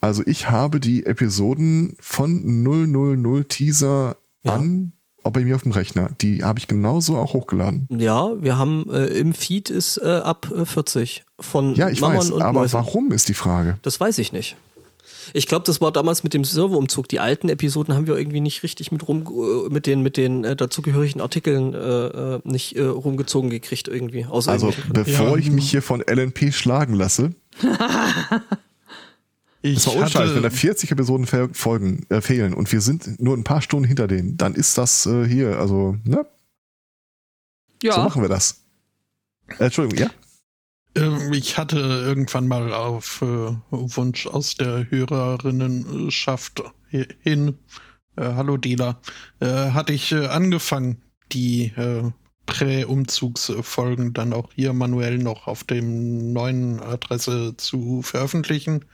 Also ich habe die Episoden von 000 Teaser ja. an auch bei mir auf dem Rechner. Die habe ich genauso auch hochgeladen. Ja, wir haben äh, im Feed ist äh, ab 40 äh, von Ja, ich Mammon weiß, und aber Mäusen. warum ist die Frage? Das weiß ich nicht. Ich glaube, das war damals mit dem Serverumzug. Die alten Episoden haben wir irgendwie nicht richtig mit rum äh, mit den mit den äh, dazugehörigen Artikeln äh, äh nicht äh, rumgezogen gekriegt irgendwie. also bevor ja. ich mich hier von LNP schlagen lasse. Ich das war unscheiß, wenn da 40 Episoden folgen, äh, fehlen und wir sind nur ein paar Stunden hinter denen, dann ist das äh, hier, also, ne? Ja. So machen wir das. Äh, Entschuldigung, ja? Ähm, ich hatte irgendwann mal auf äh, Wunsch aus der Hörerinnenschaft hin, äh, hallo Dealer, äh, hatte ich angefangen, die Prä-Umzugsfolgen dann auch hier manuell noch auf dem neuen Adresse zu veröffentlichen.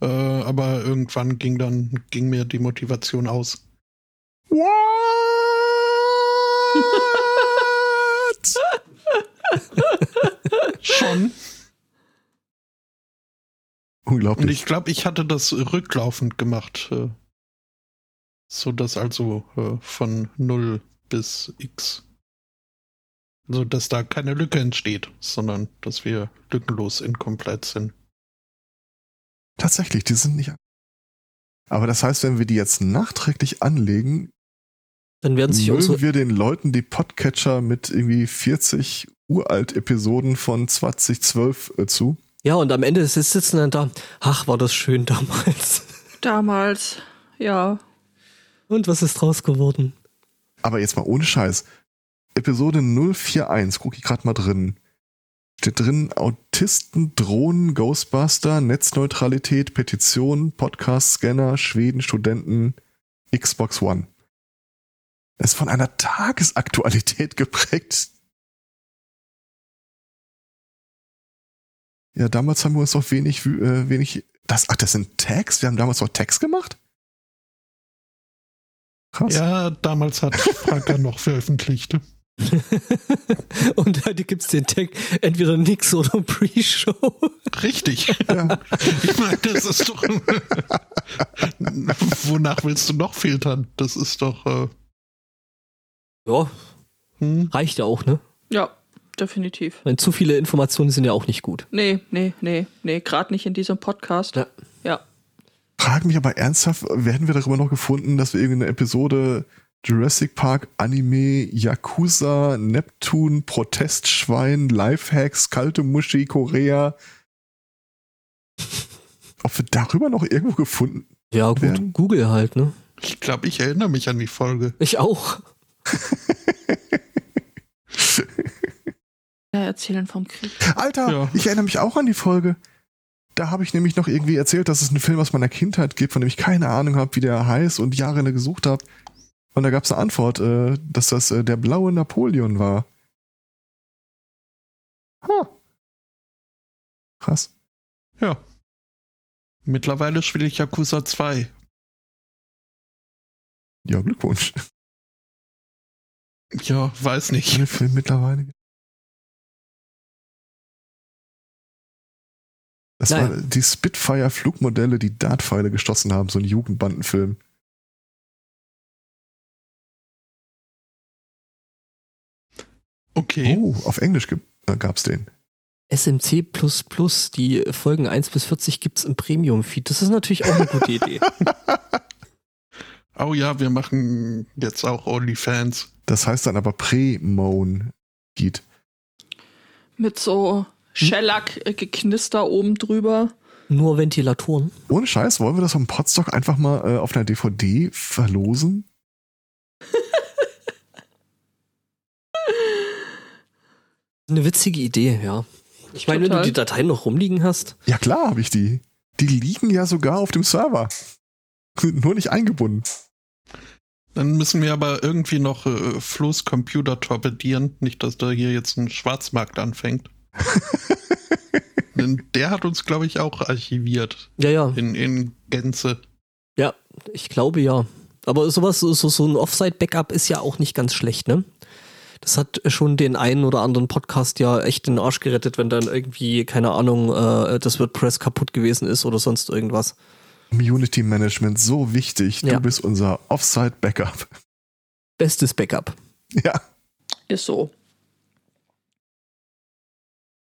Äh, aber irgendwann ging dann, ging mir die Motivation aus. What? Schon. Unglaublich. Und ich glaube, ich hatte das rücklaufend gemacht. Äh, so dass also äh, von 0 bis X. Also, dass da keine Lücke entsteht, sondern dass wir lückenlos inkomplett sind. Tatsächlich, die sind nicht. Aber das heißt, wenn wir die jetzt nachträglich anlegen, dann werden sich unsere wir den Leuten die Podcatcher mit irgendwie 40 uralt Episoden von 2012 äh, zu. Ja, und am Ende sitzen dann da, ach, war das schön damals. Damals, ja. Und was ist draus geworden? Aber jetzt mal ohne Scheiß. Episode 041, guck ich gerade mal drin. Steht drin Autisten, Drohnen, Ghostbuster, Netzneutralität, Petition, Podcast-Scanner, Schweden, Studenten, Xbox One. Es ist von einer Tagesaktualität geprägt. Ja, damals haben wir uns doch wenig, äh, wenig, das, ach, das sind Tags? Wir haben damals doch Tags gemacht? Krass. Ja, damals hat Franka noch veröffentlicht. und da gibt es den Tag entweder nix oder Pre-Show. Richtig. Ja. Ich meine, das ist doch. wonach willst du noch filtern? Das ist doch. Äh ja. Hm? Reicht ja auch, ne? Ja, definitiv. Weil zu viele Informationen sind ja auch nicht gut. Nee, nee, nee, nee, gerade nicht in diesem Podcast. Ja. ja. Frag mich aber ernsthaft, werden wir darüber noch gefunden, dass wir irgendeine Episode Jurassic Park, Anime, Yakuza, Neptun, Protestschwein, Lifehacks, kalte Muschi, Korea. Ob wir darüber noch irgendwo gefunden Ja, gut, werden? Google halt, ne? Ich glaube, ich erinnere mich an die Folge. Ich auch. ja, erzählen vom Krieg. Alter, ja. ich erinnere mich auch an die Folge. Da habe ich nämlich noch irgendwie erzählt, dass es einen Film aus meiner Kindheit gibt, von dem ich keine Ahnung habe, wie der heißt und Jahre gesucht habe. Und da gab es eine Antwort, äh, dass das äh, der blaue Napoleon war. Huh. Krass. Ja. Mittlerweile spiele ich Yakuza 2. Ja, Glückwunsch. Ja, weiß nicht. Eine Film mittlerweile. Das Nein. war die Spitfire-Flugmodelle, die Dartpfeile gestossen haben, so ein Jugendbandenfilm. Okay. Oh, auf Englisch äh, gab es den. SMC, die Folgen 1 bis 40 gibt es im Premium-Feed. Das ist natürlich auch eine gute Idee. oh ja, wir machen jetzt auch OnlyFans. Das heißt dann aber Pre-Moan Heat. Mit so Shellac-Geknister oben drüber. Nur Ventilatoren. Ohne Scheiß, wollen wir das am Podstock einfach mal äh, auf einer DVD verlosen? Eine witzige Idee, ja. Ich meine, wenn du Total. die Dateien noch rumliegen hast. Ja klar, habe ich die. Die liegen ja sogar auf dem Server. Nur nicht eingebunden. Dann müssen wir aber irgendwie noch äh, Flo's Computer torpedieren. Nicht, dass da hier jetzt ein Schwarzmarkt anfängt. Denn der hat uns, glaube ich, auch archiviert. Ja, ja. In, in Gänze. Ja, ich glaube ja. Aber sowas, so, so ein Offsite-Backup ist ja auch nicht ganz schlecht, ne? Das hat schon den einen oder anderen Podcast ja echt den Arsch gerettet, wenn dann irgendwie, keine Ahnung, äh, das WordPress kaputt gewesen ist oder sonst irgendwas. Community Management so wichtig. Ja. Du bist unser Offsite-Backup. Bestes Backup. Ja. Ist so.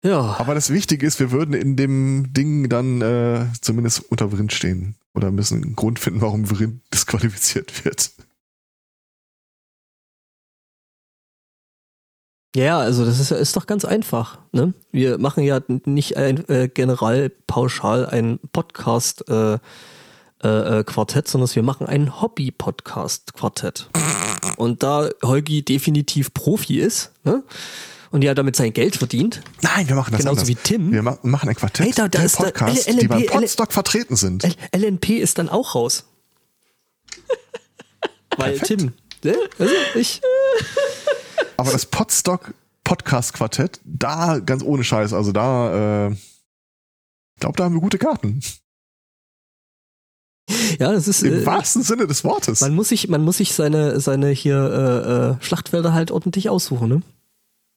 Ja, Aber das Wichtige ist, wir würden in dem Ding dann äh, zumindest unter Vrind stehen. Oder müssen einen Grund finden, warum Vrind disqualifiziert wird. Ja, also das ist, ja- ist doch ganz einfach. Ne? Wir machen ja nicht ein, äh, general pauschal ein Podcast äh, äh, äh, Quartett, sondern wir machen ein Hobby-Podcast Quartett. Und da Holgi definitiv Profi ist ne? und ja damit sein Geld verdient, Nein, wir machen das genauso anders. wie Tim, wir ma machen ein Quartett Hey, da- da ist L- die beim Podstock vertreten sind. LNP ist dann auch raus. Weil Tim, ne? also ich, Aber das Podstock Podcast Quartett, da ganz ohne Scheiß, also da, äh, ich glaube, da haben wir gute Karten. ja, das ist Im äh, wahrsten Sinne des Wortes. Man muss sich, man muss sich seine, seine hier äh, äh, Schlachtfelder halt ordentlich aussuchen, ne?